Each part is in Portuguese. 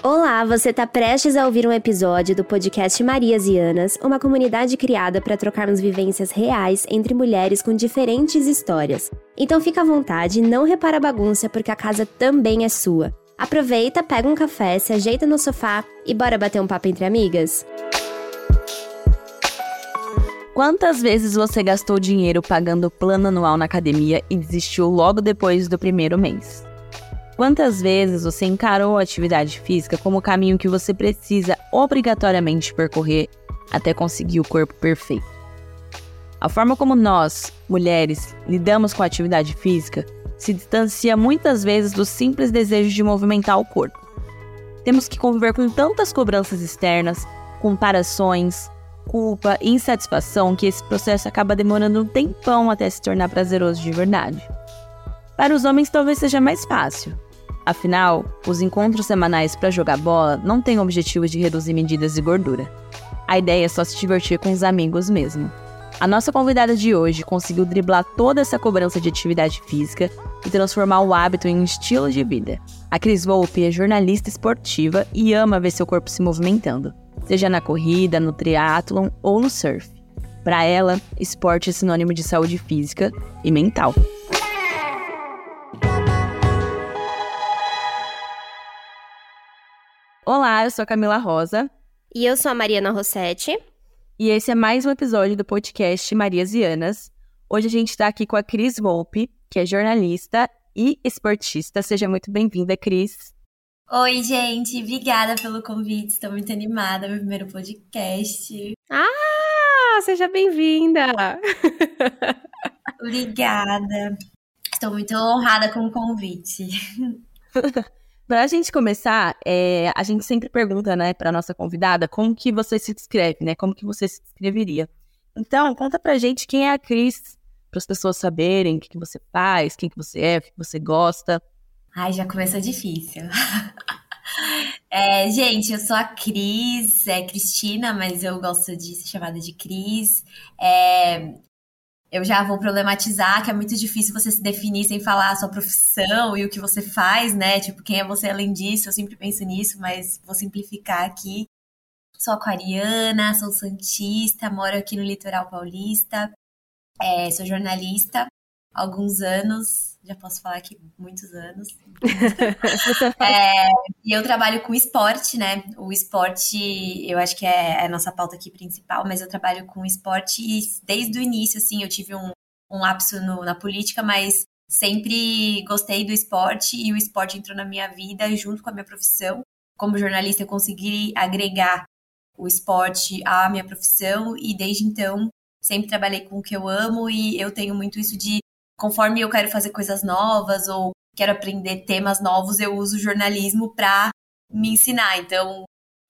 Olá, você está prestes a ouvir um episódio do podcast Marias e Anas, uma comunidade criada para trocarmos vivências reais entre mulheres com diferentes histórias. Então fica à vontade, não repara a bagunça porque a casa também é sua. Aproveita, pega um café, se ajeita no sofá e bora bater um papo entre amigas? Quantas vezes você gastou dinheiro pagando plano anual na academia e desistiu logo depois do primeiro mês? Quantas vezes você encarou a atividade física como o caminho que você precisa obrigatoriamente percorrer até conseguir o corpo perfeito? A forma como nós, mulheres, lidamos com a atividade física se distancia muitas vezes do simples desejo de movimentar o corpo. Temos que conviver com tantas cobranças externas, comparações, culpa e insatisfação que esse processo acaba demorando um tempão até se tornar prazeroso de verdade. Para os homens talvez seja mais fácil, Afinal, os encontros semanais para jogar bola não têm o objetivo de reduzir medidas de gordura. A ideia é só se divertir com os amigos mesmo. A nossa convidada de hoje conseguiu driblar toda essa cobrança de atividade física e transformar o hábito em um estilo de vida. A Cris Volpe é jornalista esportiva e ama ver seu corpo se movimentando, seja na corrida, no triatlon ou no surf. Para ela, esporte é sinônimo de saúde física e mental. Olá, eu sou a Camila Rosa. E eu sou a Mariana Rossetti. E esse é mais um episódio do podcast Marias e Anas. Hoje a gente está aqui com a Cris Volpe, que é jornalista e esportista. Seja muito bem-vinda, Cris. Oi, gente. Obrigada pelo convite. Estou muito animada. Meu primeiro podcast. Ah, seja bem-vinda. Obrigada. Estou muito honrada com o convite. Para a gente começar, é, a gente sempre pergunta, né, para nossa convidada, como que você se descreve, né? Como que você se descreveria? Então, conta pra gente quem é a Cris, para as pessoas saberem o que, que você faz, quem que você é, o que você gosta. Ai, já começou difícil. é, gente, eu sou a Cris, é Cristina, mas eu gosto de ser chamada de Cris. É, eu já vou problematizar que é muito difícil você se definir sem falar a sua profissão e o que você faz, né? Tipo, quem é você além disso? Eu sempre penso nisso, mas vou simplificar aqui. Sou aquariana, sou santista, moro aqui no litoral paulista, é, sou jornalista há alguns anos, já posso falar que muitos anos. é, e eu trabalho com esporte, né? O esporte, eu acho que é, é a nossa pauta aqui principal, mas eu trabalho com esporte e desde o início, assim, eu tive um, um lapso no, na política, mas sempre gostei do esporte e o esporte entrou na minha vida junto com a minha profissão. Como jornalista, eu consegui agregar o esporte à minha profissão e desde então sempre trabalhei com o que eu amo e eu tenho muito isso de conforme eu quero fazer coisas novas ou quero aprender temas novos, eu uso jornalismo para me ensinar. Então,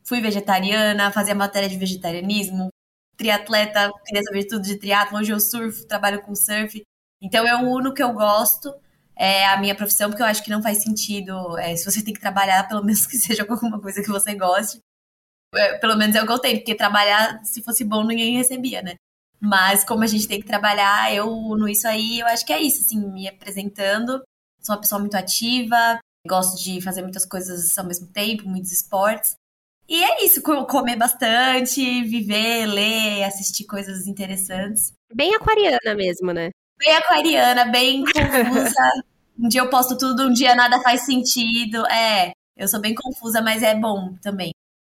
fui vegetariana, fazia matéria de vegetarianismo, triatleta, queria saber tudo de triatlo, hoje eu surfo, trabalho com surf. Então, eu uno o que eu gosto, é a minha profissão, porque eu acho que não faz sentido, é, se você tem que trabalhar, pelo menos que seja com alguma coisa que você goste. É, pelo menos é o que eu tenho, porque trabalhar, se fosse bom, ninguém recebia, né? Mas como a gente tem que trabalhar, eu no isso aí, eu acho que é isso, assim, me apresentando. Sou uma pessoa muito ativa, gosto de fazer muitas coisas ao mesmo tempo, muitos esportes. E é isso, comer bastante, viver, ler, assistir coisas interessantes. Bem aquariana mesmo, né? Bem aquariana, bem confusa. um dia eu posto tudo, um dia nada faz sentido. É, eu sou bem confusa, mas é bom também.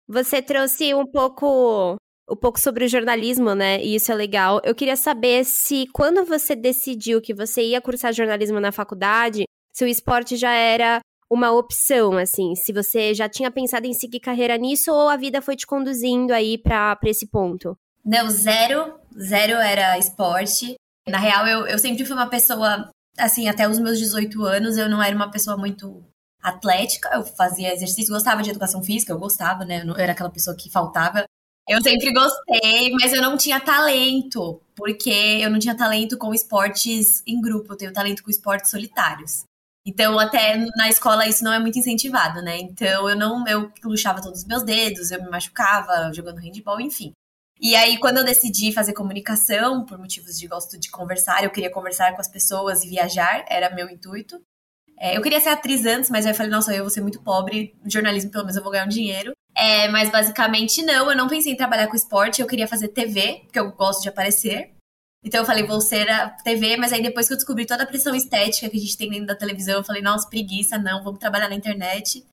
Você trouxe um pouco um pouco sobre o jornalismo, né? E isso é legal. Eu queria saber se quando você decidiu que você ia cursar jornalismo na faculdade, se o esporte já era uma opção, assim, se você já tinha pensado em seguir carreira nisso ou a vida foi te conduzindo aí para esse ponto? Não, zero, zero era esporte. Na real, eu, eu sempre fui uma pessoa, assim, até os meus 18 anos, eu não era uma pessoa muito atlética, eu fazia exercício, gostava de educação física, eu gostava, né? Eu, era aquela pessoa que faltava eu sempre gostei, mas eu não tinha talento, porque eu não tinha talento com esportes em grupo, eu tenho talento com esportes solitários. Então, até na escola isso não é muito incentivado, né? Então, eu não, eu luxava todos os meus dedos, eu me machucava jogando handball, enfim. E aí, quando eu decidi fazer comunicação, por motivos de gosto de conversar, eu queria conversar com as pessoas e viajar, era meu intuito. É, eu queria ser atriz antes, mas aí eu falei, nossa, eu vou ser muito pobre, jornalismo pelo menos eu vou ganhar um dinheiro. É, mas basicamente não, eu não pensei em trabalhar com esporte, eu queria fazer TV, porque eu gosto de aparecer. Então eu falei, vou ser a TV, mas aí depois que eu descobri toda a pressão estética que a gente tem dentro da televisão, eu falei, nossa, preguiça, não, vamos trabalhar na internet.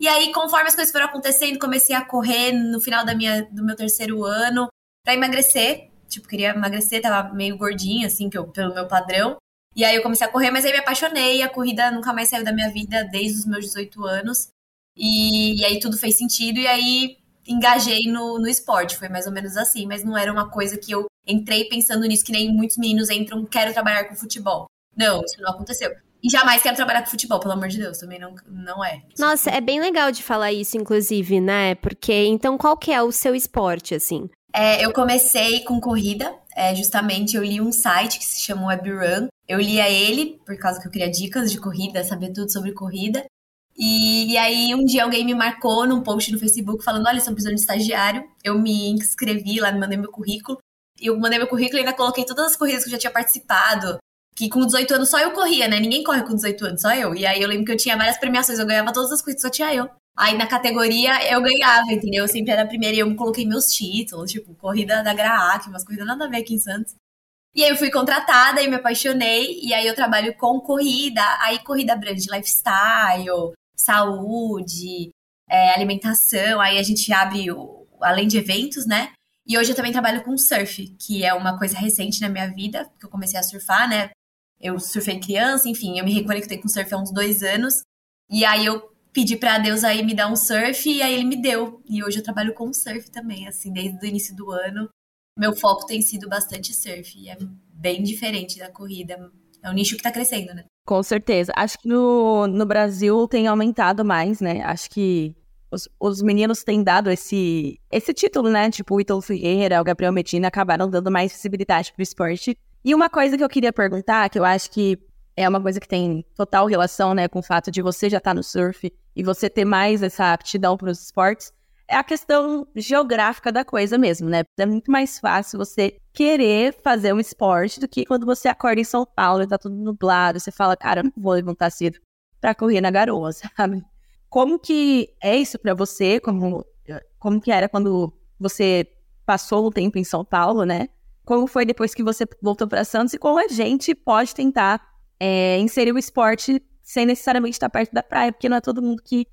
E aí, conforme as coisas foram acontecendo, comecei a correr no final da minha, do meu terceiro ano para emagrecer. Tipo, queria emagrecer, tava meio gordinha, assim, que eu, pelo meu padrão. E aí eu comecei a correr, mas aí me apaixonei. A corrida nunca mais saiu da minha vida desde os meus 18 anos. E, e aí tudo fez sentido. E aí engajei no, no esporte. Foi mais ou menos assim, mas não era uma coisa que eu entrei pensando nisso, que nem muitos meninos entram, quero trabalhar com futebol. Não, isso não aconteceu. E jamais quero trabalhar com futebol, pelo amor de Deus, também não, não é. Nossa, é bem legal de falar isso, inclusive, né? Porque, então, qual que é o seu esporte, assim? É, eu comecei com corrida, é, justamente eu li um site que se chama WebRun. Eu lia ele, por causa que eu queria dicas de corrida, saber tudo sobre corrida. E, e, aí, um dia alguém me marcou num post no Facebook falando: Olha, estão precisando de estagiário. Eu me inscrevi lá, me mandei meu currículo. E eu mandei meu currículo e ainda coloquei todas as corridas que eu já tinha participado. Que com 18 anos só eu corria, né? Ninguém corre com 18 anos, só eu. E aí eu lembro que eu tinha várias premiações, eu ganhava todas as corridas, só tinha eu. Aí na categoria eu ganhava, entendeu? Eu sempre era a primeira e eu coloquei meus títulos, tipo, corrida da Graac, umas corridas nada a ver aqui em Santos. E aí eu fui contratada e me apaixonei, e aí eu trabalho com corrida, aí corrida abrange lifestyle, saúde, é, alimentação, aí a gente abre, o, além de eventos, né? E hoje eu também trabalho com surf, que é uma coisa recente na minha vida, que eu comecei a surfar, né? Eu surfei criança, enfim, eu me reconectei com surf há uns dois anos. E aí eu pedi para Deus aí me dar um surf e aí ele me deu. E hoje eu trabalho com surf também, assim, desde o início do ano. Meu foco tem sido bastante surf. E é bem diferente da corrida. É um nicho que tá crescendo, né? Com certeza. Acho que no, no Brasil tem aumentado mais, né? Acho que os, os meninos têm dado esse, esse título, né? Tipo, o Ítalo Ferreira, o Gabriel Medina acabaram dando mais visibilidade pro esporte. E uma coisa que eu queria perguntar, que eu acho que é uma coisa que tem total relação, né, com o fato de você já estar tá no surf e você ter mais essa aptidão para os esportes, é a questão geográfica da coisa mesmo, né? É muito mais fácil você querer fazer um esporte do que quando você acorda em São Paulo e tá tudo nublado, você fala, cara, eu não vou levantar cedo para correr na garoa, sabe? Como que é isso para você? Como, como que era quando você passou o tempo em São Paulo, né? Como foi depois que você voltou para Santos e como a gente pode tentar é, inserir o esporte sem necessariamente estar perto da praia, porque não é todo mundo que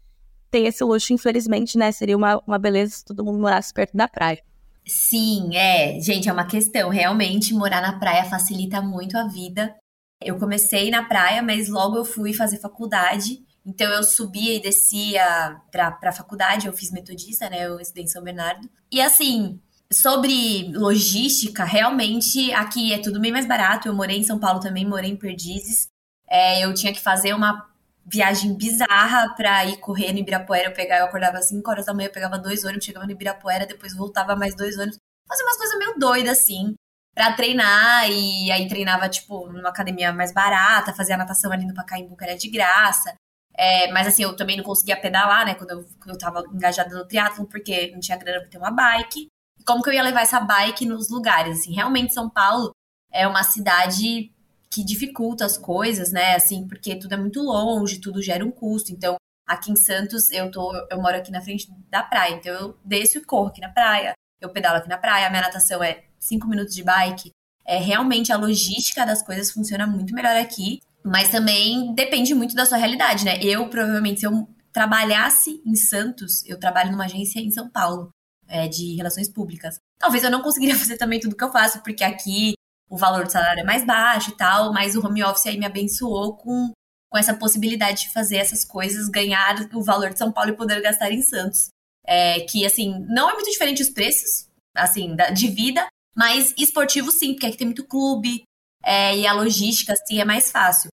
tem esse luxo, infelizmente, né? Seria uma, uma beleza se todo mundo morasse perto da praia. Sim, é. Gente, é uma questão. Realmente, morar na praia facilita muito a vida. Eu comecei na praia, mas logo eu fui fazer faculdade. Então eu subia e descia pra, pra faculdade, eu fiz metodista, né? Eu estudei em São Bernardo. E assim, sobre logística, realmente aqui é tudo bem mais barato. Eu morei em São Paulo também, morei em Perdizes. É, eu tinha que fazer uma viagem bizarra pra ir correr no Ibirapuera. Eu pegava, eu acordava às 5 horas da manhã, eu pegava dois ônibus, chegava no Ibirapuera, depois voltava mais dois ônibus. Fazia umas coisas meio doidas, assim, pra treinar. E aí treinava, tipo, numa academia mais barata, fazia natação ali no Pacaembu, que era de graça. É, mas assim, eu também não conseguia pedalar, né, quando eu, quando eu tava engajada no triatlo, porque não tinha grana pra ter uma bike. Como que eu ia levar essa bike nos lugares? Assim, realmente São Paulo é uma cidade que dificulta as coisas, né, assim, porque tudo é muito longe, tudo gera um custo. Então, aqui em Santos, eu tô, eu moro aqui na frente da praia, então eu desço e corro aqui na praia, eu pedalo aqui na praia, a minha natação é cinco minutos de bike. É, realmente a logística das coisas funciona muito melhor aqui. Mas também depende muito da sua realidade, né? Eu, provavelmente, se eu trabalhasse em Santos, eu trabalho numa agência em São Paulo, é, de relações públicas. Talvez eu não conseguiria fazer também tudo que eu faço, porque aqui o valor do salário é mais baixo e tal, mas o home office aí me abençoou com, com essa possibilidade de fazer essas coisas, ganhar o valor de São Paulo e poder gastar em Santos. É, que, assim, não é muito diferente os preços, assim, da, de vida, mas esportivo sim, porque aqui tem muito clube, é, e a logística, assim, é mais fácil.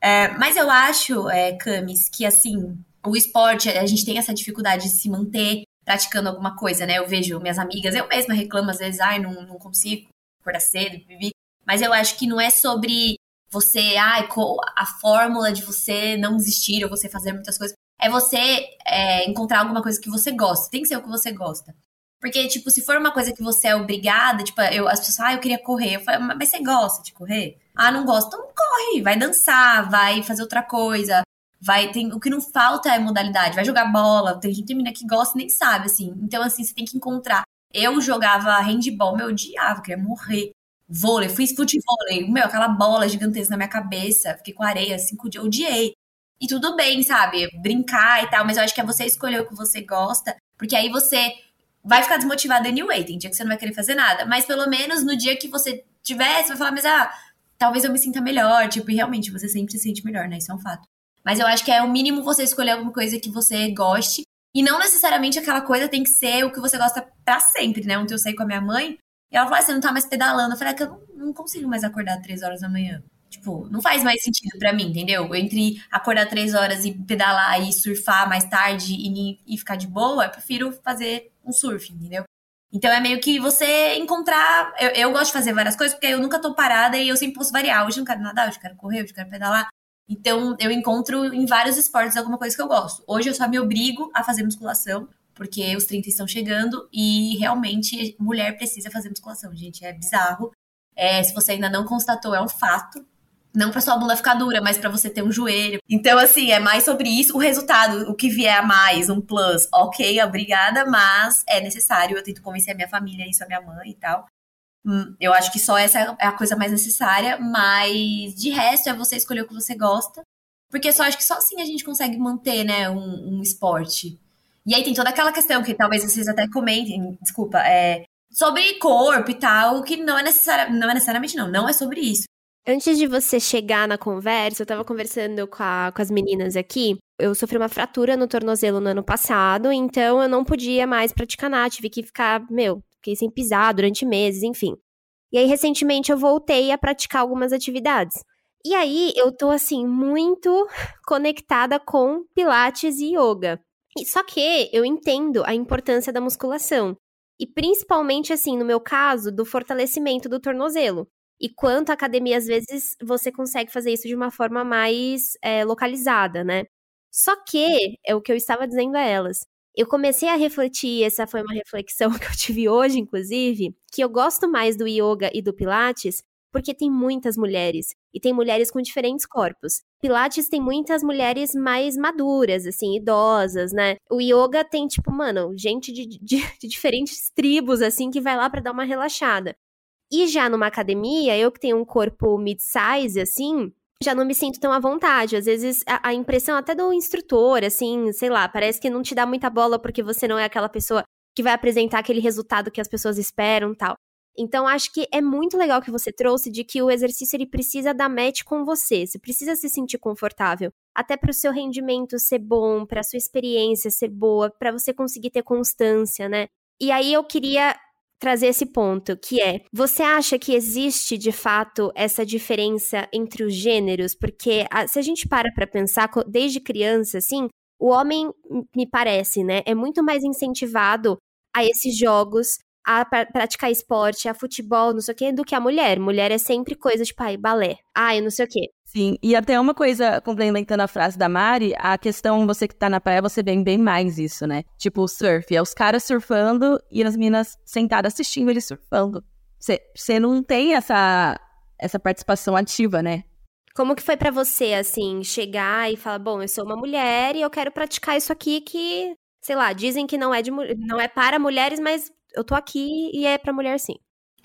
É, mas eu acho, é, Camis, que assim, o esporte, a gente tem essa dificuldade de se manter praticando alguma coisa, né? Eu vejo minhas amigas, eu mesma reclamo às vezes, ai, não, não consigo acordar cedo, vivi. Mas eu acho que não é sobre você, ai, a fórmula de você não desistir ou você fazer muitas coisas. É você é, encontrar alguma coisa que você gosta. Tem que ser o que você gosta. Porque, tipo, se for uma coisa que você é obrigada, tipo, eu, as pessoas, ah, eu queria correr. Eu falo, mas você gosta de correr? Ah, não gosto. Então corre, vai dançar, vai fazer outra coisa. Vai tem o que não falta é modalidade, vai jogar bola, tem gente menina que gosta nem sabe assim. Então assim, você tem que encontrar. Eu jogava handball, meu odiava, queria morrer. Vôlei, fui futebol, meu, aquela bola gigantesca na minha cabeça, fiquei com areia cinco dias, odiei. E tudo bem, sabe? Brincar e tal, mas eu acho que é você escolher o que você gosta, porque aí você vai ficar desmotivado anyway. Tem dia que você não vai querer fazer nada, mas pelo menos no dia que você tiver, você vai falar, mas ah, talvez eu me sinta melhor, tipo, e realmente você sempre se sente melhor, né? Isso é um fato. Mas eu acho que é o mínimo você escolher alguma coisa que você goste. E não necessariamente aquela coisa tem que ser o que você gosta para sempre, né? Ontem eu saí com a minha mãe e ela falou: ah, você não tá mais pedalando. Eu falei: é que eu não, não consigo mais acordar três horas da manhã. Tipo, não faz mais sentido para mim, entendeu? Entre acordar três horas e pedalar e surfar mais tarde e, e ficar de boa, eu prefiro fazer um surf, entendeu? Então é meio que você encontrar. Eu, eu gosto de fazer várias coisas porque eu nunca tô parada e eu sempre posso variar. Hoje eu não quero nadar, hoje eu quero correr, hoje eu quero pedalar. Então eu encontro em vários esportes alguma coisa que eu gosto. Hoje eu só me obrigo a fazer musculação, porque os 30 estão chegando e realmente mulher precisa fazer musculação, gente. É bizarro. É, se você ainda não constatou, é um fato. Não para sua bunda ficar dura, mas para você ter um joelho. Então, assim, é mais sobre isso. O resultado, o que vier a mais, um plus, ok, obrigada, mas é necessário. Eu tento convencer a minha família, isso a minha mãe e tal. Eu acho que só essa é a coisa mais necessária, mas de resto é você escolher o que você gosta. Porque só acho que só assim a gente consegue manter, né, um, um esporte. E aí tem toda aquela questão que talvez vocês até comentem, desculpa, é sobre corpo e tal, que não é necessário, não é necessariamente não, não é sobre isso. Antes de você chegar na conversa, eu tava conversando com, a, com as meninas aqui. Eu sofri uma fratura no tornozelo no ano passado, então eu não podia mais praticar nada, tive que ficar, meu, fiquei sem pisar durante meses, enfim. E aí, recentemente, eu voltei a praticar algumas atividades. E aí, eu tô, assim, muito conectada com Pilates e Yoga. Só que eu entendo a importância da musculação. E principalmente, assim, no meu caso, do fortalecimento do tornozelo. E quanto a academia, às vezes, você consegue fazer isso de uma forma mais é, localizada, né? Só que, é o que eu estava dizendo a elas, eu comecei a refletir, essa foi uma reflexão que eu tive hoje, inclusive, que eu gosto mais do yoga e do pilates porque tem muitas mulheres e tem mulheres com diferentes corpos. Pilates tem muitas mulheres mais maduras, assim, idosas, né? O yoga tem, tipo, mano, gente de, de, de diferentes tribos, assim, que vai lá para dar uma relaxada. E já numa academia, eu que tenho um corpo mid-size, assim, já não me sinto tão à vontade. Às vezes, a, a, impressão até do instrutor, assim, sei lá, parece que não te dá muita bola porque você não é aquela pessoa que vai apresentar aquele resultado que as pessoas esperam tal. Então, acho que é muito legal que você trouxe de que o exercício ele precisa dar match com você. Você precisa se sentir confortável. Até para o seu rendimento ser bom, para sua experiência ser boa, para você conseguir ter constância, né? E aí eu queria trazer esse ponto, que é: você acha que existe de fato essa diferença entre os gêneros? Porque a, se a gente para para pensar, desde criança, assim, o homem, me parece, né, é muito mais incentivado a esses jogos, a praticar esporte, a futebol, não sei o quê, do que a mulher. Mulher é sempre coisa tipo, ai, balé, ai, não sei o quê. Sim, e até uma coisa, complementando a frase da Mari, a questão, você que tá na praia, você vê bem mais isso, né? Tipo, o surf, é os caras surfando e as meninas sentadas assistindo eles surfando. Você não tem essa, essa participação ativa, né? Como que foi para você, assim, chegar e falar, bom, eu sou uma mulher e eu quero praticar isso aqui que, sei lá, dizem que não é, de, não é para mulheres, mas eu tô aqui e é para mulher sim.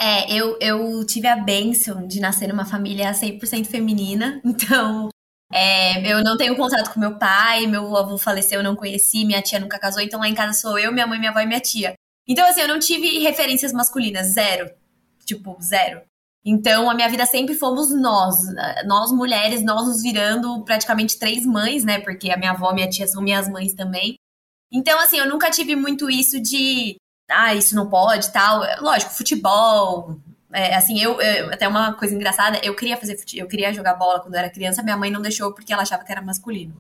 É, eu, eu tive a bênção de nascer numa família 100% feminina, então é, eu não tenho contato com meu pai, meu avô faleceu, eu não conheci, minha tia nunca casou, então lá em casa sou eu, minha mãe, minha avó e minha tia. Então, assim, eu não tive referências masculinas, zero. Tipo, zero. Então, a minha vida sempre fomos nós, nós mulheres, nós nos virando praticamente três mães, né? Porque a minha avó minha tia são minhas mães também. Então, assim, eu nunca tive muito isso de ah, isso não pode tal. Lógico, futebol. É, assim, eu, eu, até uma coisa engraçada, eu queria fazer eu queria jogar bola quando eu era criança, minha mãe não deixou porque ela achava que era masculino.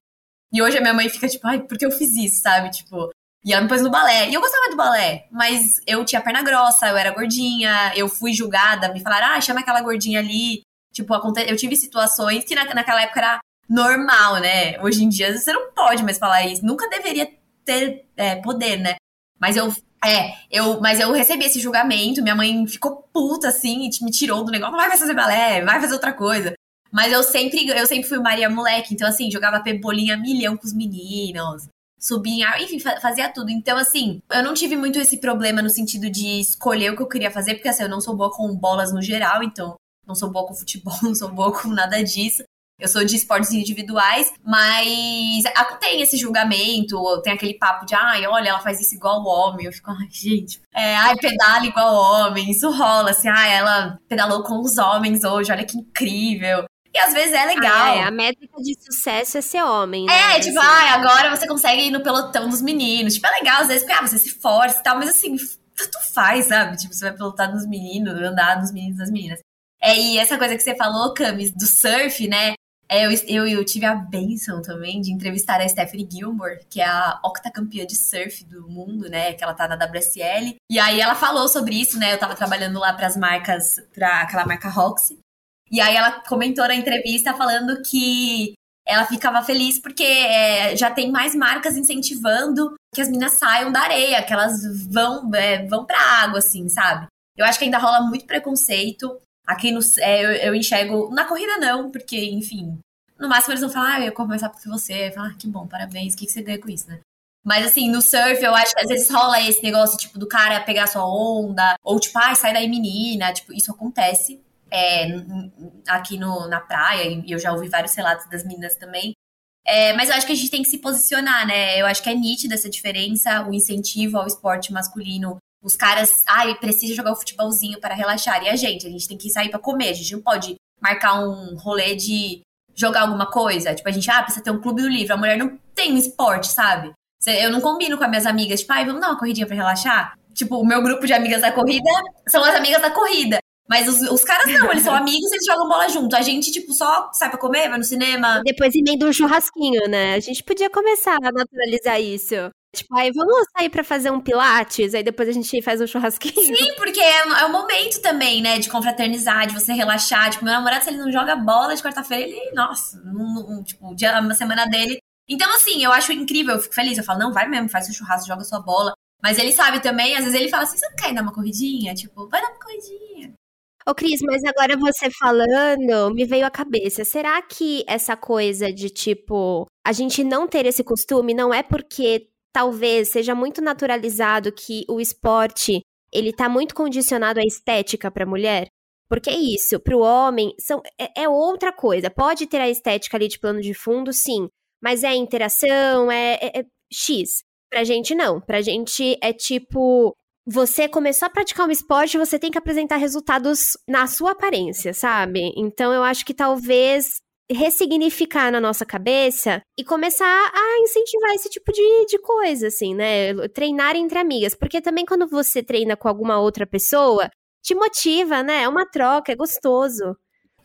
E hoje a minha mãe fica tipo, ai, por que eu fiz isso, sabe? Tipo, e ela me pôs no balé. E eu gostava do balé, mas eu tinha perna grossa, eu era gordinha, eu fui julgada, me falaram, ah, chama aquela gordinha ali. Tipo, eu tive situações que na, naquela época era normal, né? Hoje em dia você não pode mais falar isso. Nunca deveria ter é, poder, né? Mas eu é, eu, mas eu recebi esse julgamento, minha mãe ficou puta assim e me tirou do negócio, vai fazer balé, vai fazer outra coisa. Mas eu sempre, eu sempre fui Maria Moleque, então assim, jogava pebolinha milhão com os meninos, subia, enfim, fazia tudo. Então, assim, eu não tive muito esse problema no sentido de escolher o que eu queria fazer, porque assim, eu não sou boa com bolas no geral, então não sou boa com futebol, não sou boa com nada disso. Eu sou de esportes individuais, mas tem esse julgamento, tem aquele papo de, ai, olha, ela faz isso igual o homem. Eu fico, ai, gente, é, ai, pedala igual homem. Isso rola, assim, ai, ela pedalou com os homens hoje, olha que incrível. E às vezes é legal. Ah, é, a métrica de sucesso é ser homem, né? É, tipo, assim. ah, agora você consegue ir no pelotão dos meninos. Tipo, é legal, às vezes, porque ah, você se força e tal, mas assim, tanto faz, sabe? Tipo, você vai pelotar nos meninos, andar nos meninos das meninas. É, e essa coisa que você falou, Camis, do surf, né? É, eu, eu, tive a benção também de entrevistar a Stephanie Gilmore, que é a octacampeã de surf do mundo, né? Que ela tá na WSL. E aí ela falou sobre isso, né? Eu tava trabalhando lá para as marcas, para aquela marca Roxy. E aí ela comentou na entrevista falando que ela ficava feliz porque é, já tem mais marcas incentivando que as minas saiam da areia, que elas vão, é, vão pra água, assim, sabe? Eu acho que ainda rola muito preconceito. Aqui no, é, eu, eu, enxergo. Na corrida, não, porque, enfim. No máximo eles vão falar, ah, eu corro mais rápido que você. Falar, ah, que bom, parabéns, o que, que você ganha com isso, né? Mas assim, no surf, eu acho que às vezes rola esse negócio, tipo, do cara pegar sua onda, ou tipo, ai, ah, sai daí, menina. Tipo, isso acontece é, aqui no, na praia, e eu já ouvi vários relatos das meninas também. É, mas eu acho que a gente tem que se posicionar, né? Eu acho que é nítida essa diferença, o incentivo ao esporte masculino. Os caras, ai, precisa jogar o futebolzinho para relaxar. E a gente, a gente tem que sair para comer. A gente não pode marcar um rolê de jogar alguma coisa. Tipo, a gente, ah, precisa ter um clube do livro. A mulher não tem um esporte, sabe? Eu não combino com as minhas amigas, tipo, ai, vamos dar uma corridinha pra relaxar? Tipo, o meu grupo de amigas da corrida são as amigas da corrida. Mas os, os caras não, eles são amigos, eles jogam bola junto. A gente, tipo, só sai pra comer, vai no cinema. Depois emenda um churrasquinho, né? A gente podia começar a naturalizar isso. Tipo, aí vamos sair pra fazer um pilates, aí depois a gente faz um churrasquinho. Sim, porque é, é o momento também, né, de confraternizar, de você relaxar. Tipo, meu namorado, se ele não joga bola de quarta-feira, ele, nossa, não, tipo, o dia, uma semana dele. Então, assim, eu acho incrível, eu fico feliz. Eu falo, não, vai mesmo, faz seu churrasco, joga sua bola. Mas ele sabe também, às vezes ele fala assim, você não quer dar uma corridinha? Tipo, vai dar uma corridinha. Ô, Cris, mas agora você falando, me veio à cabeça. Será que essa coisa de, tipo, a gente não ter esse costume não é porque talvez seja muito naturalizado que o esporte ele tá muito condicionado à estética para a mulher? Porque é isso, para o homem são, é, é, outra coisa. Pode ter a estética ali de plano de fundo, sim, mas é interação, é, é, é X. Pra gente não. Pra gente é tipo, você começou a praticar um esporte, você tem que apresentar resultados na sua aparência, sabe? Então eu acho que talvez ressignificar na nossa cabeça e começar a incentivar esse tipo de, de coisa, assim, né? Treinar entre amigas. Porque também quando você treina com alguma outra pessoa, te motiva, né? É uma troca, é gostoso.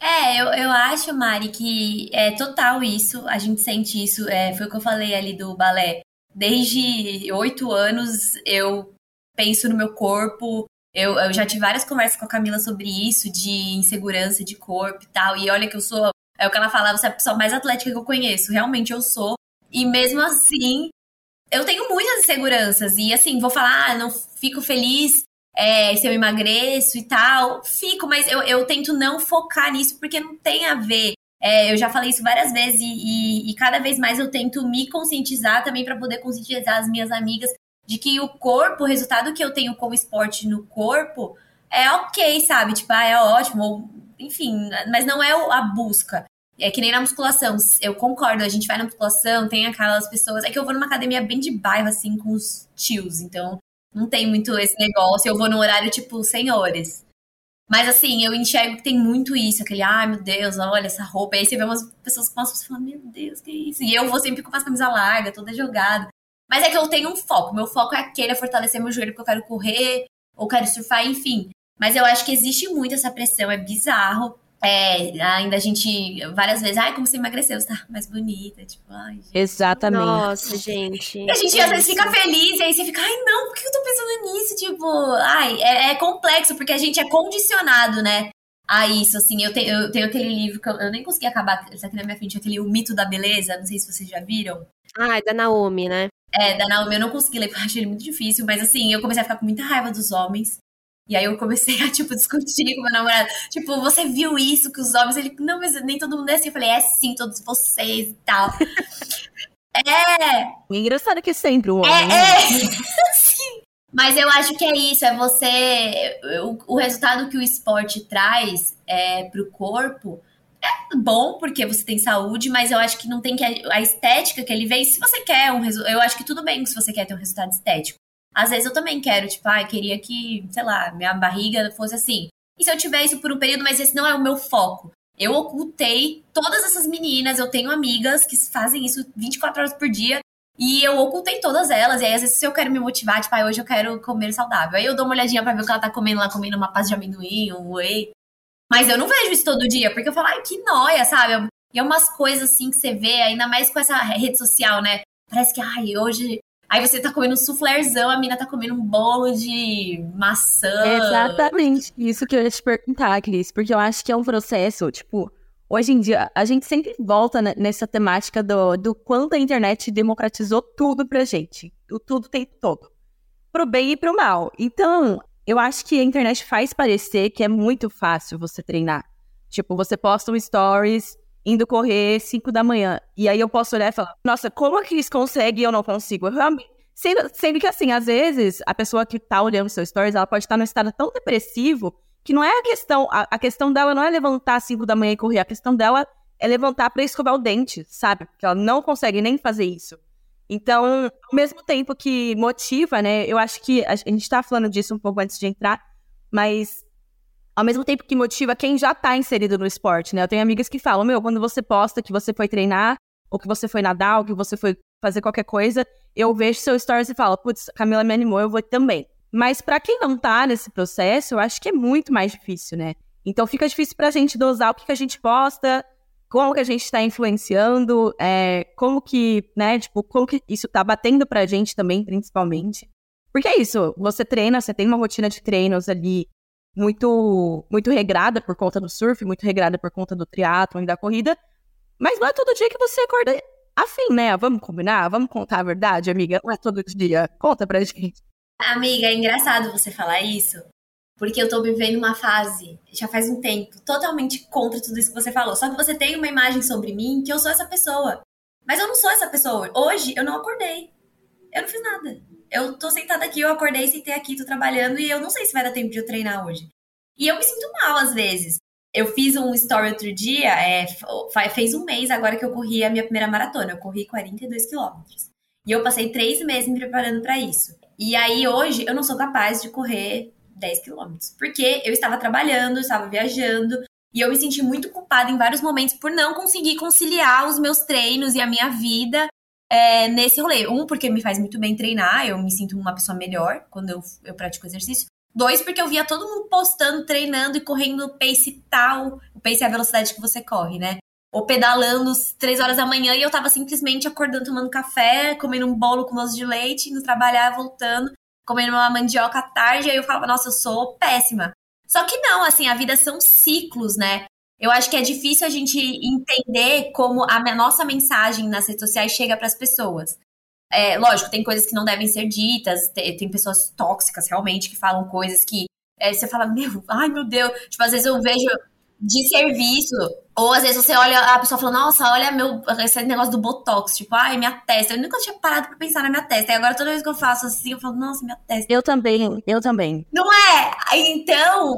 É, eu, eu acho, Mari, que é total isso. A gente sente isso. É, foi o que eu falei ali do balé. Desde oito anos eu penso no meu corpo. Eu, eu já tive várias conversas com a Camila sobre isso, de insegurança de corpo e tal. E olha que eu sou. É o que ela falava, você é a pessoa mais atlética que eu conheço. Realmente eu sou. E mesmo assim, eu tenho muitas inseguranças. E assim, vou falar, ah, não fico feliz é, se eu emagreço e tal. Fico, mas eu, eu tento não focar nisso porque não tem a ver. É, eu já falei isso várias vezes e, e, e, cada vez mais eu tento me conscientizar também para poder conscientizar as minhas amigas de que o corpo, o resultado que eu tenho com o esporte no corpo é ok, sabe? Tipo, ah, é ótimo, ou, enfim, mas não é a busca. É que nem na musculação, eu concordo, a gente vai na musculação, tem aquelas pessoas. É que eu vou numa academia bem de bairro, assim, com os tios, então não tem muito esse negócio. Eu vou no horário, tipo, senhores. Mas assim, eu enxergo que tem muito isso, aquele, ai meu Deus, olha essa roupa. Aí você vê umas pessoas que passam e fala, meu Deus, que isso? E eu vou sempre com uma camisa larga, toda jogada. Mas é que eu tenho um foco. Meu foco é aquele, é fortalecer meu joelho porque eu quero correr, ou quero surfar, enfim. Mas eu acho que existe muito essa pressão, é bizarro. É, ainda a gente, várias vezes, ai, como você emagreceu, você tá mais bonita, tipo, ai, gente. Exatamente. Nossa, gente. E a gente às vezes fica feliz, e aí você fica, ai, não, por que eu tô pensando nisso? Tipo, ai, é, é complexo, porque a gente é condicionado, né? a isso, assim, eu tenho, eu tenho aquele livro que eu, eu nem consegui acabar, ele tá aqui na minha frente, aquele O Mito da Beleza, não sei se vocês já viram. Ah, é da Naomi, né? É, da Naomi eu não consegui ler, porque eu achei ele muito difícil, mas assim, eu comecei a ficar com muita raiva dos homens. E aí eu comecei a, tipo, discutir com meu namorado. Tipo, você viu isso que os homens... Ele, não, mas nem todo mundo é assim. Eu falei, é sim, todos vocês e tal. é... Engraçado que é sempre o homem. É, é. sim. Mas eu acho que é isso, é você... O, o resultado que o esporte traz é, pro corpo é bom porque você tem saúde, mas eu acho que não tem que... A estética que ele vem, se você quer um resultado... Eu acho que tudo bem se você quer ter um resultado estético. Às vezes eu também quero, tipo, ah, queria que, sei lá, minha barriga fosse assim. E se eu tiver isso por um período, mas esse não é o meu foco. Eu ocultei todas essas meninas, eu tenho amigas que fazem isso 24 horas por dia. E eu ocultei todas elas. E aí, às vezes, se eu quero me motivar, tipo, ah, hoje eu quero comer saudável. Aí eu dou uma olhadinha pra ver o que ela tá comendo lá, comendo uma pasta de amendoim, um whey. Mas eu não vejo isso todo dia, porque eu falo, ai, que noia, sabe? E é umas coisas assim que você vê, ainda mais com essa rede social, né? Parece que, ai, hoje Aí você tá comendo um soufflézão, a mina tá comendo um bolo de maçã. Exatamente. Isso que eu ia te perguntar, Cris, porque eu acho que é um processo, tipo, hoje em dia, a gente sempre volta nessa temática do, do quanto a internet democratizou tudo pra gente. O tudo tem todo. Pro bem e pro mal. Então, eu acho que a internet faz parecer que é muito fácil você treinar. Tipo, você posta um stories indo correr 5 da manhã. E aí eu posso olhar e falar, nossa, como a Cris consegue e eu não consigo? Eu realmente. Sendo, sendo que, assim, às vezes, a pessoa que tá olhando seus stories, ela pode estar num estado tão depressivo que não é a questão. A, a questão dela não é levantar às 5 da manhã e correr. A questão dela é levantar para escovar o dente, sabe? Porque ela não consegue nem fazer isso. Então, ao mesmo tempo que motiva, né? Eu acho que a, a gente tá falando disso um pouco antes de entrar, mas ao mesmo tempo que motiva quem já tá inserido no esporte, né? Eu tenho amigas que falam, meu, quando você posta que você foi treinar, ou que você foi nadar, ou que você foi fazer qualquer coisa, eu vejo seu stories e falo, putz, Camila me animou, eu vou também. Mas para quem não tá nesse processo, eu acho que é muito mais difícil, né? Então fica difícil pra gente dosar o que, que a gente posta, como que a gente tá influenciando, é, como que, né, tipo, como que isso tá batendo pra gente também, principalmente. Porque é isso, você treina, você tem uma rotina de treinos ali muito muito regrada por conta do surf, muito regrada por conta do triatlo e da corrida. Mas não é todo dia que você acorda afim, né? Vamos combinar? Vamos contar a verdade, amiga? Não é todo dia. Conta pra gente. Amiga, é engraçado você falar isso, porque eu tô vivendo uma fase, já faz um tempo, totalmente contra tudo isso que você falou. Só que você tem uma imagem sobre mim que eu sou essa pessoa. Mas eu não sou essa pessoa. Hoje eu não acordei. Eu não fiz nada eu tô sentada aqui, eu acordei, sentei aqui, tô trabalhando e eu não sei se vai dar tempo de eu treinar hoje. E eu me sinto mal às vezes. Eu fiz um story outro dia, é, fez um mês agora que eu corri a minha primeira maratona. Eu corri 42 quilômetros. E eu passei três meses me preparando para isso. E aí hoje eu não sou capaz de correr 10 quilômetros. Porque eu estava trabalhando, estava viajando. E eu me senti muito culpada em vários momentos por não conseguir conciliar os meus treinos e a minha vida é, nesse rolê. Um, porque me faz muito bem treinar, eu me sinto uma pessoa melhor quando eu, eu pratico exercício. Dois, porque eu via todo mundo postando, treinando e correndo pace tal. O pace é a velocidade que você corre, né? Ou pedalando três horas da manhã e eu tava simplesmente acordando, tomando café, comendo um bolo com doce de leite, indo trabalhar, voltando, comendo uma mandioca à tarde. Aí eu falava, nossa, eu sou péssima. Só que não, assim, a vida são ciclos, né? Eu acho que é difícil a gente entender como a nossa mensagem nas redes sociais chega para as pessoas. É, lógico, tem coisas que não devem ser ditas, tem, tem pessoas tóxicas realmente que falam coisas que é, você fala, meu, ai meu Deus. Tipo, às vezes eu vejo de serviço, ou às vezes você olha a pessoa fala, nossa, olha meu, esse negócio do botox, tipo, ai, minha testa. Eu nunca tinha parado pra pensar na minha testa. E agora toda vez que eu faço assim, eu falo, nossa, minha testa. Eu também, eu também. Não é? Então,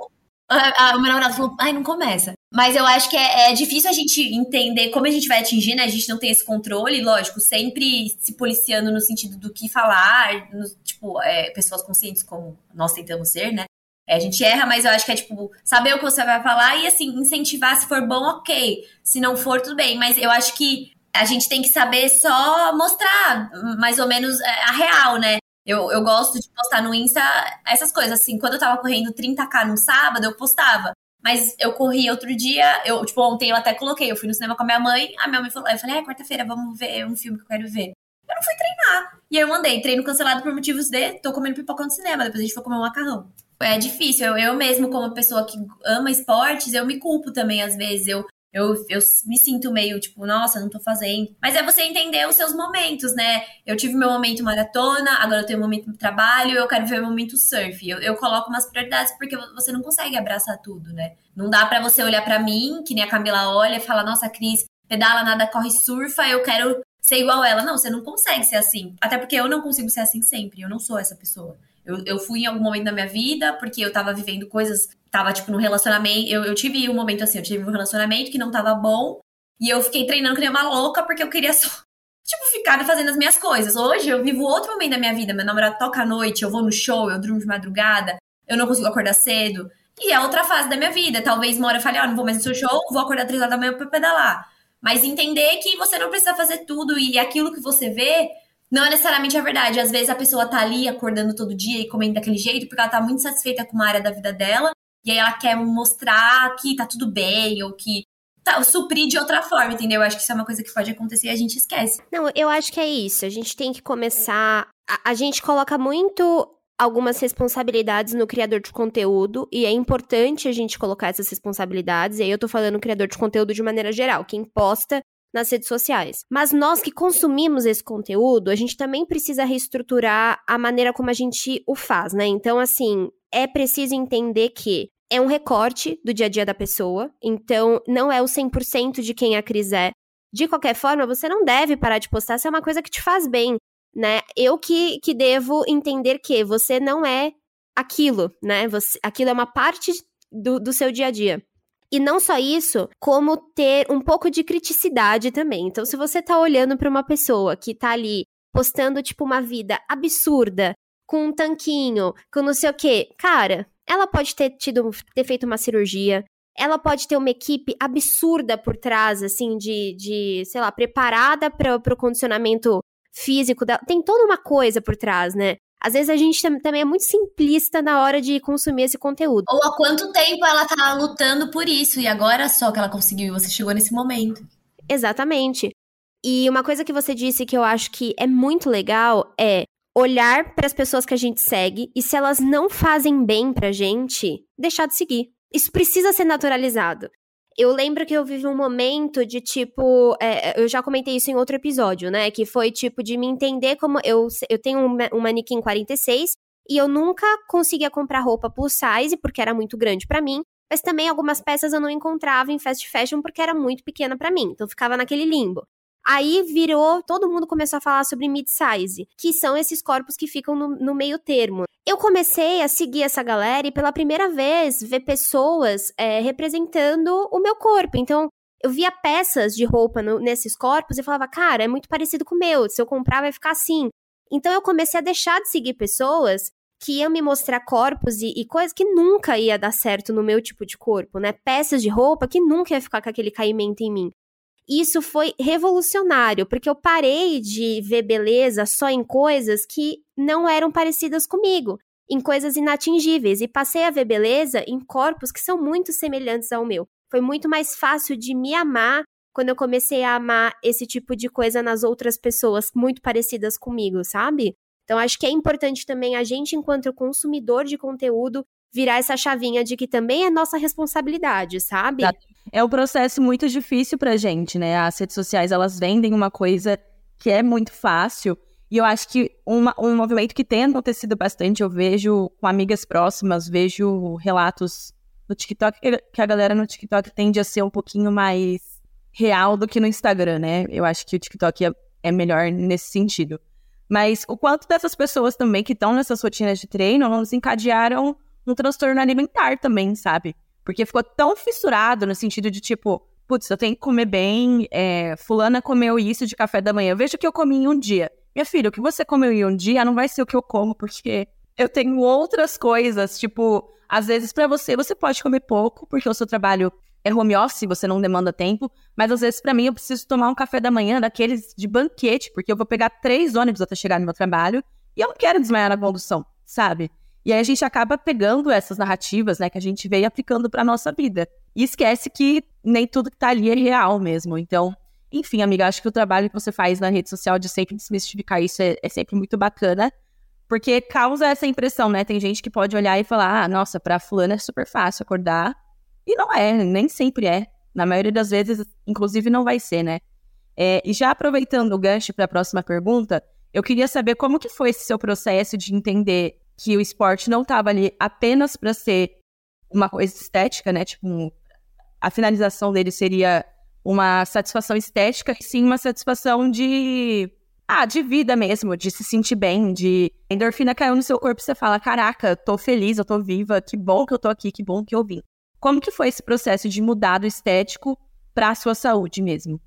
a, a, o meu namorado falou, ai, não começa. Mas eu acho que é, é, difícil a gente entender como a gente vai atingir, né? A gente não tem esse controle, lógico, sempre se policiando no sentido do que falar, no, tipo, é, pessoas conscientes como nós tentamos ser, né? É, a gente erra, mas eu acho que é tipo, saber o que você vai falar e assim, incentivar se for bom, ok. Se não for, tudo bem. Mas eu acho que a gente tem que saber só mostrar mais ou menos é, a real, né? Eu, eu gosto de postar no Insta essas coisas, assim, quando eu tava correndo 30k no sábado, eu postava. Mas eu corri outro dia, eu, tipo, ontem eu até coloquei, eu fui no cinema com a minha mãe, a minha mãe falou, eu falei, é, quarta-feira, vamos ver um filme que eu quero ver. Eu não fui treinar. E aí eu mandei, treino cancelado por motivos de tô comendo pipocão no cinema, depois a gente foi comer um macarrão. É difícil, eu, eu mesmo, como pessoa que ama esportes, eu me culpo também, às vezes. Eu, Eu, eu me sinto meio tipo, nossa, não tô fazendo. Mas é você entender os seus momentos, né? Eu tive meu momento maratona, agora eu tenho um momento trabalho, eu quero ver o momento surf. Eu, eu coloco umas prioridades porque você não consegue abraçar tudo, né? Não dá para você olhar para mim, que nem a Camila olha e fala, nossa, Cris, pedala, nada, corre, surfa, eu quero ser igual ela. Não, você não consegue ser assim. Até porque eu não consigo ser assim sempre. Eu não sou essa pessoa. Eu, eu fui em algum momento da minha vida porque eu tava vivendo coisas, tava tipo no relacionamento. Eu, eu tive um momento assim, eu tive um relacionamento que não tava bom e eu fiquei treinando que nem uma louca porque eu queria só, tipo, ficar fazendo as minhas coisas. Hoje eu vivo outro momento da minha vida. Meu namorado toca à noite, eu vou no show, eu durmo de madrugada, eu não consigo acordar cedo. E é outra fase da minha vida. Talvez uma hora eu fale, ó, oh, não vou mais no seu show, vou acordar três horas da manhã pra pedalar. Mas entender que você não precisa fazer tudo e aquilo que você vê não é necessariamente a verdade. Às vezes a pessoa tá ali acordando todo dia e comendo daquele jeito porque ela tá muito satisfeita com uma área da vida dela. E aí ela quer mostrar que tá tudo bem ou que tá, suprir de outra forma, entendeu? Eu acho que isso é uma coisa que pode acontecer e a gente esquece. Não, eu acho que é isso. A gente tem que começar. A, a gente coloca muito algumas responsabilidades no criador de conteúdo e é importante a gente colocar essas responsabilidades. E aí eu tô falando criador de conteúdo de maneira geral, quem posta nas redes sociais. Mas nós que consumimos esse conteúdo, a gente também precisa reestruturar a maneira como a gente o faz, né? Então, assim, é preciso entender que é um recorte do dia a dia da pessoa, então não é o 100% de quem a Cris é. De qualquer forma, você não deve parar de postar se é uma coisa que te faz bem, né? Eu que, que devo entender que você não é aquilo, né? Você, aquilo é uma parte do, do seu dia a dia. E não só isso, como ter um pouco de criticidade também. Então, se você tá olhando para uma pessoa que tá ali postando, tipo, uma vida absurda, com um tanquinho, com não sei o quê, cara, ela pode ter tido, ter feito uma cirurgia, ela pode ter uma equipe absurda por trás, assim, de, de sei lá, preparada para o condicionamento físico dela. Tem toda uma coisa por trás, né? Às vezes a gente também é muito simplista na hora de consumir esse conteúdo. Ou há quanto tempo ela tá lutando por isso e agora só que ela conseguiu e você chegou nesse momento. Exatamente. E uma coisa que você disse que eu acho que é muito legal é olhar para as pessoas que a gente segue e se elas não fazem bem pra gente, deixar de seguir. Isso precisa ser naturalizado eu lembro que eu vivi um momento de tipo. É, eu já comentei isso em outro episódio, né? Que foi tipo de me entender como. Eu, eu tenho um, um manequim 46 e eu nunca conseguia comprar roupa plus size porque era muito grande para mim. Mas também algumas peças eu não encontrava em fast fashion porque era muito pequena para mim. Então ficava naquele limbo. Aí virou, todo mundo começou a falar sobre mid-size, que são esses corpos que ficam no, no, meio termo. Eu comecei a seguir essa galera e pela primeira vez ver pessoas é, representando o meu corpo. Então, eu via peças de roupa no, nesses corpos e falava, cara, é muito parecido com o meu, se eu comprar vai ficar assim. Então, eu comecei a deixar de seguir pessoas que iam me mostrar corpos e, e coisas que nunca ia dar certo no meu tipo de corpo, né? Peças de roupa que nunca ia ficar com aquele caimento em mim isso foi revolucionário, porque eu parei de ver beleza só em coisas que não eram parecidas comigo, em coisas inatingíveis, e passei a ver beleza em corpos que são muito semelhantes ao meu. Foi muito mais fácil de me amar quando eu comecei a amar esse tipo de coisa nas outras pessoas muito parecidas comigo, sabe? Então acho que é importante também a gente, enquanto consumidor de conteúdo, virar essa chavinha de que também é nossa responsabilidade, sabe? É um processo muito difícil pra gente, né? As redes sociais, elas vendem uma coisa que é muito fácil. E eu acho que uma, um movimento que tem acontecido bastante, eu vejo com amigas próximas, vejo relatos no TikTok, que a galera no TikTok tende a ser um pouquinho mais real do que no Instagram, né? Eu acho que o TikTok é, é melhor nesse sentido. Mas o quanto dessas pessoas também que estão nessas rotinas de treino, elas encadearam um transtorno alimentar também, sabe? Porque ficou tão fissurado no sentido de tipo, putz, eu tenho que comer bem, é, fulana comeu isso de café da manhã, veja o que eu comi em um dia. Minha filha, o que você comeu em um dia não vai ser o que eu como, porque eu tenho outras coisas, tipo, às vezes para você, você pode comer pouco, porque o seu trabalho é home office, você não demanda tempo, mas às vezes para mim eu preciso tomar um café da manhã daqueles de banquete, porque eu vou pegar três ônibus até chegar no meu trabalho, e eu não quero desmaiar na condução, sabe? E aí a gente acaba pegando essas narrativas, né, que a gente veio aplicando para nossa vida. E esquece que nem tudo que tá ali é real mesmo. Então, enfim, amiga, acho que o trabalho que você faz na rede social de sempre desmistificar isso é, é sempre muito bacana. Porque causa essa impressão, né? Tem gente que pode olhar e falar, ah, nossa, pra fulana é super fácil acordar. E não é, nem sempre é. Na maioria das vezes, inclusive, não vai ser, né? É, e já aproveitando o gancho para a próxima pergunta, eu queria saber como que foi esse seu processo de entender que o esporte não estava ali apenas para ser uma coisa estética, né? Tipo, a finalização dele seria uma satisfação estética, sim uma satisfação de ah, de vida mesmo, de se sentir bem, de a endorfina caiu no seu corpo e você fala: "Caraca, tô feliz, eu tô viva, que bom que eu tô aqui, que bom que eu vim". Como que foi esse processo de mudar do estético para a sua saúde mesmo?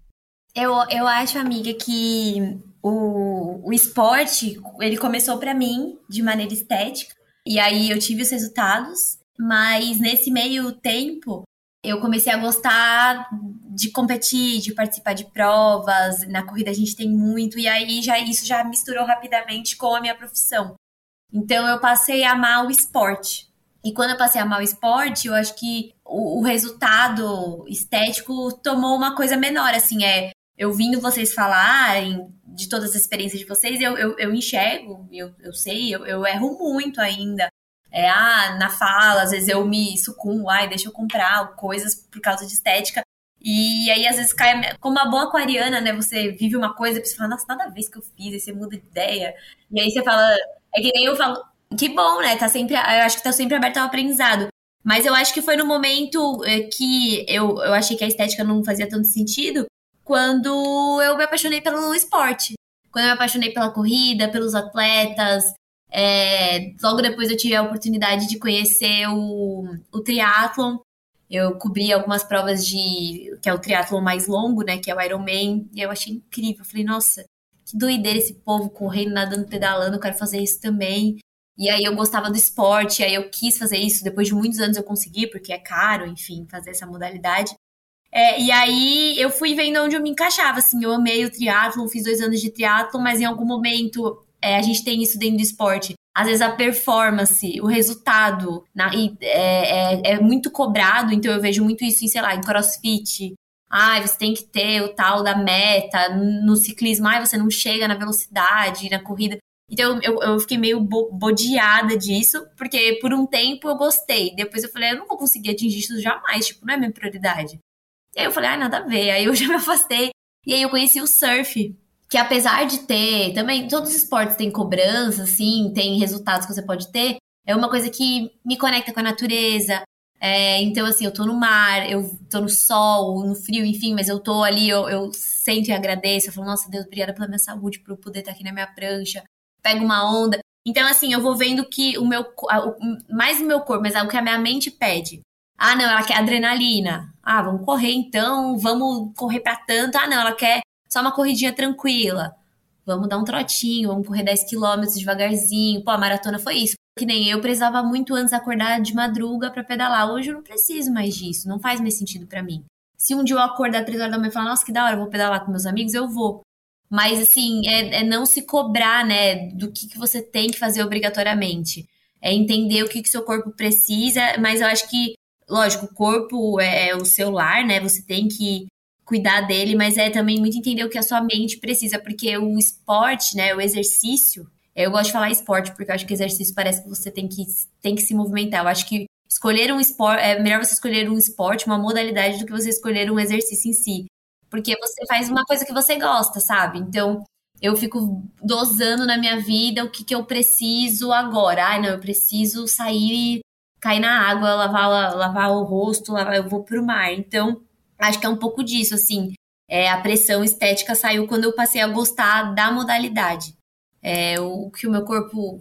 Eu, eu acho, amiga, que o, o esporte, ele começou para mim de maneira estética. E aí eu tive os resultados. Mas nesse meio tempo, eu comecei a gostar de competir, de participar de provas. Na corrida a gente tem muito. E aí já isso já misturou rapidamente com a minha profissão. Então eu passei a amar o esporte. E quando eu passei a amar o esporte, eu acho que o, o resultado estético tomou uma coisa menor, assim, é eu vindo vocês falarem de todas as experiências de vocês, eu, eu, eu enxergo, eu, eu sei, eu, eu erro muito ainda. É, ah, na fala, às vezes eu me sucumbo, ai, deixa eu comprar coisas por causa de estética. E aí, às vezes, cai. Como uma boa aquariana, né? Você vive uma coisa e você fala, nossa, nada a ver que eu fiz, aí você muda de ideia. E aí você fala. É que nem eu falo, que bom, né? Tá sempre. Eu acho que tá sempre aberto ao aprendizado. Mas eu acho que foi no momento eh, que eu, eu achei que a estética não fazia tanto sentido quando eu me apaixonei pelo esporte. Quando eu me apaixonei pela corrida, pelos atletas. É, logo depois eu tive a oportunidade de conhecer o, o triatlon. Eu cobri algumas provas de. que é o triatlon mais longo, né? Que é o Ironman. E eu achei incrível. Eu falei, nossa, que doideira esse povo correndo, nadando, pedalando. Eu quero fazer isso também. E aí eu gostava do esporte, aí eu quis fazer isso. Depois de muitos anos eu consegui, porque é caro, enfim, fazer essa modalidade. É, e aí eu fui vendo onde eu me encaixava, assim, eu amei o triatlo, fiz dois anos de triatlo, mas em algum momento é, a gente tem isso dentro do esporte. Às vezes a performance, o resultado na, é, é, é, muito cobrado, então eu vejo muito isso em, sei lá, em crossfit. Ai, você tem que ter o tal da meta. No ciclismo, ai, você não chega na velocidade, na corrida. Então eu, eu fiquei meio bo bodeada disso, porque por um tempo eu gostei. Depois eu falei, eu não vou conseguir atingir isso jamais, tipo, não é minha prioridade. E aí eu falei, ah, nada a ver. Aí eu já me afastei. E aí eu conheci o surf, que apesar de ter, também todos os esportes têm cobrança, assim, tem resultados que você pode ter, é uma coisa que me conecta com a natureza. É, então, assim, eu tô no mar, eu tô no sol, no frio, enfim, mas eu tô ali, eu, eu sento e agradeço. Eu falo, nossa, Deus, obrigada pela minha saúde, por eu poder estar aqui na minha prancha. Pego uma onda. Então, assim, eu vou vendo que o meu, mais o meu corpo, mas é o que a minha mente pede. Ah, não, ela quer adrenalina. Ah, vamos correr então, vamos correr para tanto. Ah, não, ela quer só uma corridinha tranquila. Vamos dar um trotinho, vamos correr 10 quilômetros devagarzinho. Pô, a maratona foi isso. Que nem eu precisava muito antes acordar de madruga para pedalar. Hoje eu não preciso mais disso, não faz mais sentido para mim. Se um dia eu acordar 3 horas da manhã e falar, nossa, que da hora, vou pedalar com meus amigos, eu vou. Mas, assim, é, é não se cobrar, né, do que, que você tem que fazer obrigatoriamente. É entender o que, que seu corpo precisa, mas eu acho que lógico, o corpo é, é o seu lar, né? Você tem que cuidar dele, mas é também muito entender o que a sua mente precisa, porque o esporte, né, o exercício, eu gosto de falar esporte porque eu acho que exercício parece que você tem que, tem que se movimentar. Eu acho que escolher um esporte, é melhor você escolher um esporte, uma modalidade, do que você escolher um exercício em si. Porque você faz uma coisa que você gosta, sabe? Então, eu fico dosando na minha vida o que, que eu preciso agora. Ai, não, eu preciso sair cair na água, lavar, lavar o rosto, lavar, eu vou pro mar. Então, acho que é um pouco disso, assim. É, a pressão estética saiu quando eu passei a gostar da modalidade. É, o que o meu corpo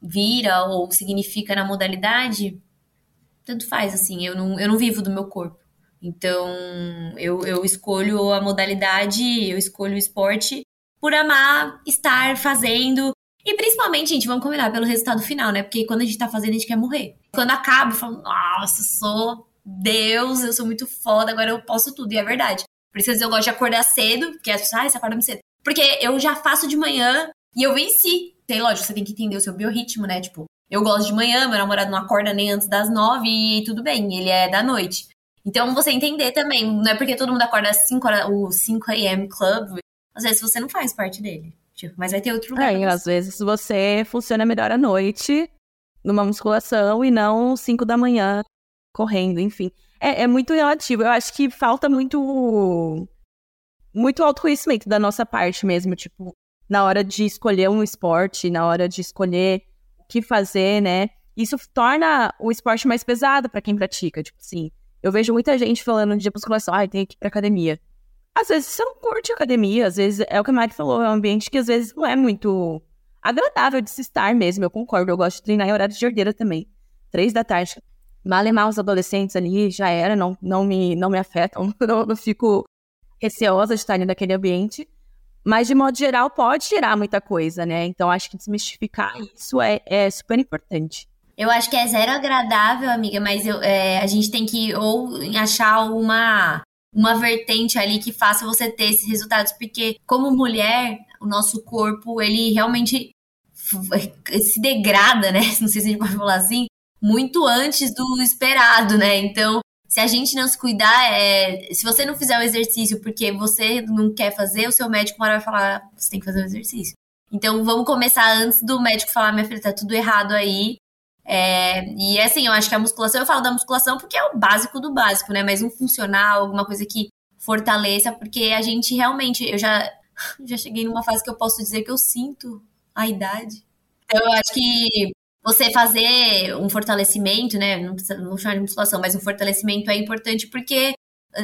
vira ou significa na modalidade, tanto faz, assim. Eu não, eu não vivo do meu corpo. Então, eu, eu escolho a modalidade, eu escolho o esporte por amar estar fazendo e principalmente, gente, vamos combinar pelo resultado final, né? Porque quando a gente tá fazendo, a gente quer morrer. Quando acaba, eu falo, nossa, sou Deus, eu sou muito foda, agora eu posso tudo. E é verdade. Por isso eu gosto de acordar cedo, porque as pessoas, ah, você acorda muito cedo. Porque eu já faço de manhã e eu venci. Tem, lógico, você tem que entender o seu biorritmo, né? Tipo, eu gosto de manhã, meu namorado não acorda nem antes das nove e tudo bem, ele é da noite. Então, você entender também, não é porque todo mundo acorda às 5 horas, o 5 a.m. Club, às vezes você não faz parte dele. Tipo, mas vai ter outro lugar. É, às vezes você funciona melhor à noite, numa musculação, e não 5 da manhã correndo, enfim. É, é muito relativo. Eu acho que falta muito. Muito autoconhecimento da nossa parte mesmo. Tipo, na hora de escolher um esporte, na hora de escolher o que fazer, né? Isso torna o esporte mais pesado para quem pratica. Tipo assim, eu vejo muita gente falando de musculação, ai, ah, tem que ir pra academia. Às vezes você não curte academia, às vezes é o que a Mari falou, é um ambiente que às vezes não é muito agradável de se estar mesmo. Eu concordo, eu gosto de treinar em horário de ordeira também. Três da tarde. Malemar os adolescentes ali, já era, não, não, me, não me afetam, não, não fico receosa de estar naquele ambiente. Mas, de modo geral, pode gerar muita coisa, né? Então, acho que desmistificar isso é, é super importante. Eu acho que é zero agradável, amiga, mas eu, é, a gente tem que ou achar uma, uma vertente ali que faça você ter esses resultados, porque como mulher, o nosso corpo, ele realmente se degrada, né? Não sei se a gente pode falar assim, muito antes do esperado, né? Então, se a gente não se cuidar, é... se você não fizer o exercício porque você não quer fazer, o seu médico vai falar, você tem que fazer o exercício. Então, vamos começar antes do médico falar, minha filha, tá tudo errado aí. É... e assim, eu acho que a musculação, eu falo da musculação porque é o básico do básico, né? Mas um funcional, alguma coisa que fortaleça, porque a gente realmente, eu já, já cheguei numa fase que eu posso dizer que eu sinto a idade. Então, eu acho que você fazer um fortalecimento, né? Não precisa não chamar de musculação, mas um fortalecimento é importante porque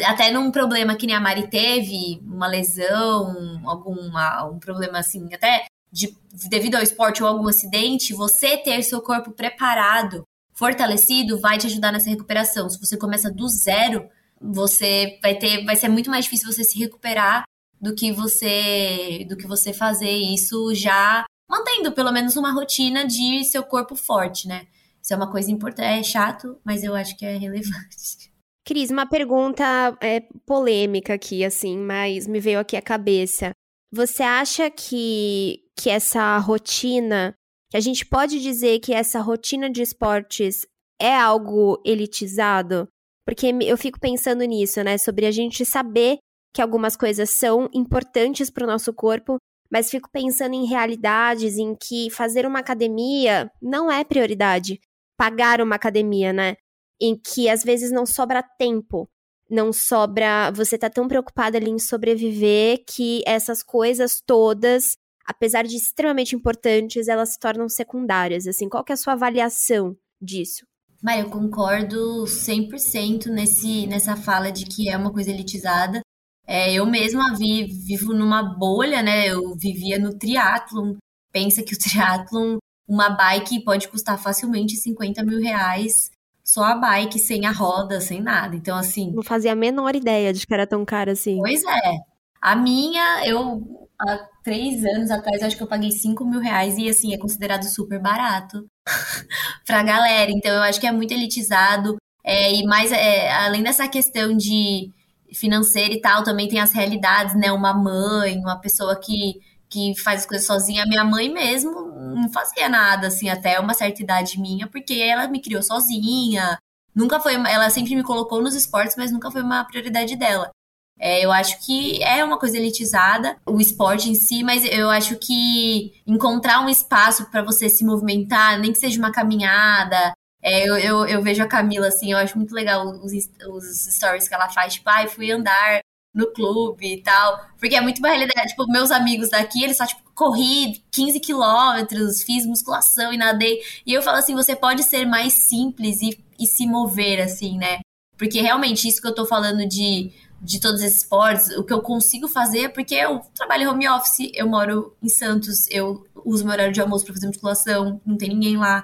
até num problema que nem a Mari teve, uma lesão, alguma, um problema assim, até de, devido ao esporte ou algum acidente, você ter seu corpo preparado, fortalecido, vai te ajudar nessa recuperação. Se você começa do zero, você vai ter, vai ser muito mais difícil você se recuperar do que você, do que você fazer isso já mantendo pelo menos uma rotina de seu corpo forte, né? Isso é uma coisa importante, é chato, mas eu acho que é relevante. Cris, uma pergunta é, polêmica aqui, assim, mas me veio aqui a cabeça. Você acha que, que essa rotina, que a gente pode dizer que essa rotina de esportes é algo elitizado? Porque eu fico pensando nisso, né? Sobre a gente saber que algumas coisas são importantes para o nosso corpo, mas fico pensando em realidades em que fazer uma academia não é prioridade. Pagar uma academia, né? Em que às vezes não sobra tempo, não sobra. Você tá tão preocupado ali em sobreviver que essas coisas todas, apesar de extremamente importantes, elas se tornam secundárias. Assim, qual que é a sua avaliação disso? Mas eu concordo 100% nesse, nessa fala de que é uma coisa elitizada. É, eu mesma vi, vivo numa bolha, né? Eu vivia no triatlon. Pensa que o triatlon, uma bike pode custar facilmente 50 mil reais. Só a bike, sem a roda, sem nada. Então, assim. Não fazia a menor ideia de que era tão caro assim. Pois é. A minha, eu há três anos atrás, acho que eu paguei 5 mil reais e, assim, é considerado super barato pra galera. Então, eu acho que é muito elitizado. É, e mais, é, além dessa questão de financeira e tal, também tem as realidades, né? Uma mãe, uma pessoa que, que faz as coisas sozinha. A minha mãe mesmo não fazia nada, assim, até uma certa idade minha, porque ela me criou sozinha. Nunca foi, ela sempre me colocou nos esportes, mas nunca foi uma prioridade dela. É, eu acho que é uma coisa elitizada, o esporte em si, mas eu acho que encontrar um espaço para você se movimentar, nem que seja uma caminhada, é, eu, eu, eu, vejo a Camila, assim, eu acho muito legal os, os stories que ela faz, tipo, ah, fui andar no clube e tal. Porque é muito uma realidade. Tipo, meus amigos daqui, eles só, tipo, corri 15 quilômetros, fiz musculação e nadei. E eu falo assim, você pode ser mais simples e, e se mover, assim, né? Porque realmente, isso que eu tô falando de, de todos esses esportes, o que eu consigo fazer é porque eu trabalho home office, eu moro em Santos, eu uso meu horário de almoço para fazer musculação, não tem ninguém lá.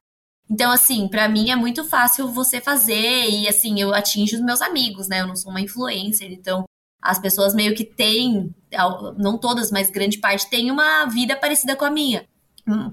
Então, assim, para mim é muito fácil você fazer e, assim, eu atinjo os meus amigos, né? Eu não sou uma influencer, então as pessoas meio que têm, não todas, mas grande parte, têm uma vida parecida com a minha.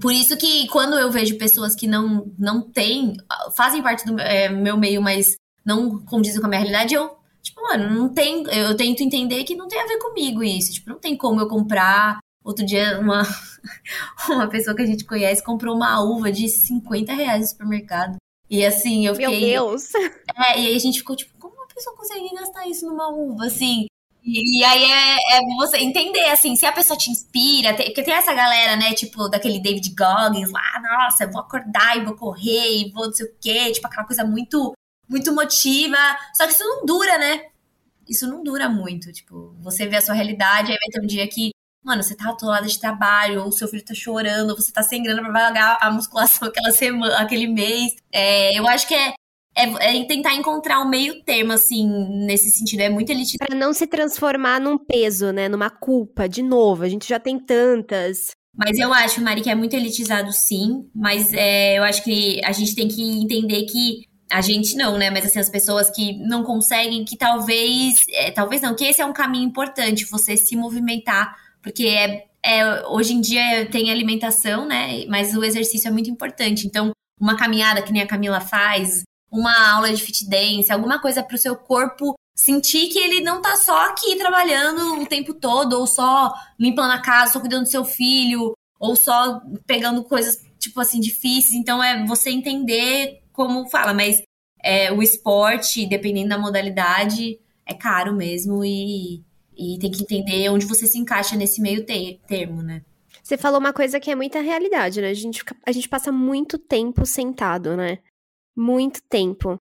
Por isso que quando eu vejo pessoas que não, não têm, fazem parte do é, meu meio, mas não condizem com a minha realidade, eu, tipo, mano, não tem, eu tento entender que não tem a ver comigo isso. Tipo, não tem como eu comprar Outro dia, uma, uma pessoa que a gente conhece comprou uma uva de 50 reais no supermercado. E assim, eu fiquei. Meu Deus! É, e aí a gente ficou tipo, como uma pessoa consegue gastar isso numa uva? Assim. E, aí é, é, você entender, assim, se a pessoa te inspira, tem, porque tem essa galera, né, tipo, daquele David Goggins lá, nossa, eu vou acordar e vou correr e vou não sei o quê, tipo, aquela coisa muito muito motiva. Só que isso não dura, né? Isso não dura muito. Tipo, você vê a sua realidade, aí vai ter um dia que, mano, você tá atolada de trabalho, ou seu filho tá chorando, ou você tá sem grana pra pagar a musculação aquela semana, aquele mês. É, eu acho que é, é, é, tentar encontrar um meio termo, assim, nesse sentido. É muito elitista. Pra não se transformar num peso, né? Numa culpa, de novo. A gente já tem tantas. Mas eu acho, Mari, que é muito elitizado, sim. Mas é, eu acho que a gente tem que entender que a gente não, né? Mas assim, as pessoas que não conseguem, que talvez. É, talvez não, que esse é um caminho importante, você se movimentar, porque é, é, hoje em dia tem alimentação, né? Mas o exercício é muito importante. Então, uma caminhada que nem a Camila faz, uma aula de fit dance, alguma coisa para o seu corpo sentir que ele não tá só aqui trabalhando o tempo todo, ou só limpando a casa, só cuidando do seu filho, ou só pegando coisas, tipo assim, difíceis. Então é você entender como fala, mas é, o esporte, dependendo da modalidade, é caro mesmo e, e tem que entender onde você se encaixa nesse meio te termo, né? Você falou uma coisa que é muita realidade, né? A gente, a gente passa muito tempo sentado, né? Muito tempo.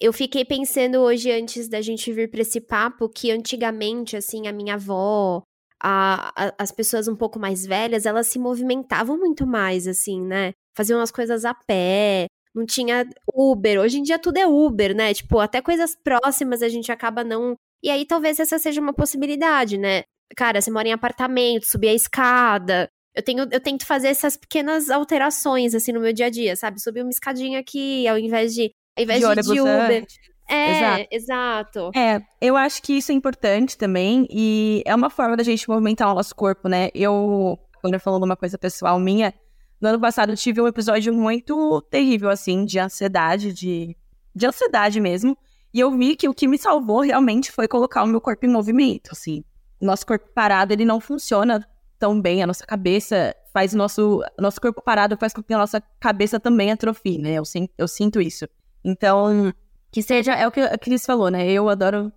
Eu fiquei pensando hoje, antes da gente vir para esse papo, que antigamente, assim, a minha avó, a, a, as pessoas um pouco mais velhas, elas se movimentavam muito mais, assim, né? Faziam as coisas a pé, não tinha Uber. Hoje em dia tudo é Uber, né? Tipo, até coisas próximas a gente acaba não. E aí talvez essa seja uma possibilidade, né? Cara, você mora em apartamento, subir a escada, eu tenho, eu tento fazer essas pequenas alterações, assim, no meu dia a dia, sabe? Subir uma escadinha aqui, ao invés de, ao invés de, de, de Uber. É, exato. exato. É, eu acho que isso é importante também, e é uma forma da gente movimentar o nosso corpo, né? Eu, quando eu falando uma coisa pessoal minha, no ano passado eu tive um episódio muito terrível, assim, de ansiedade, de, de ansiedade mesmo, e eu vi que o que me salvou realmente foi colocar o meu corpo em movimento, assim. Nosso corpo parado, ele não funciona tão bem, a nossa cabeça faz o nosso, nosso corpo parado faz com que a nossa cabeça também atrofie, né? Eu, eu sinto isso. Então, que seja, é o que a Cris falou, né? Eu adoro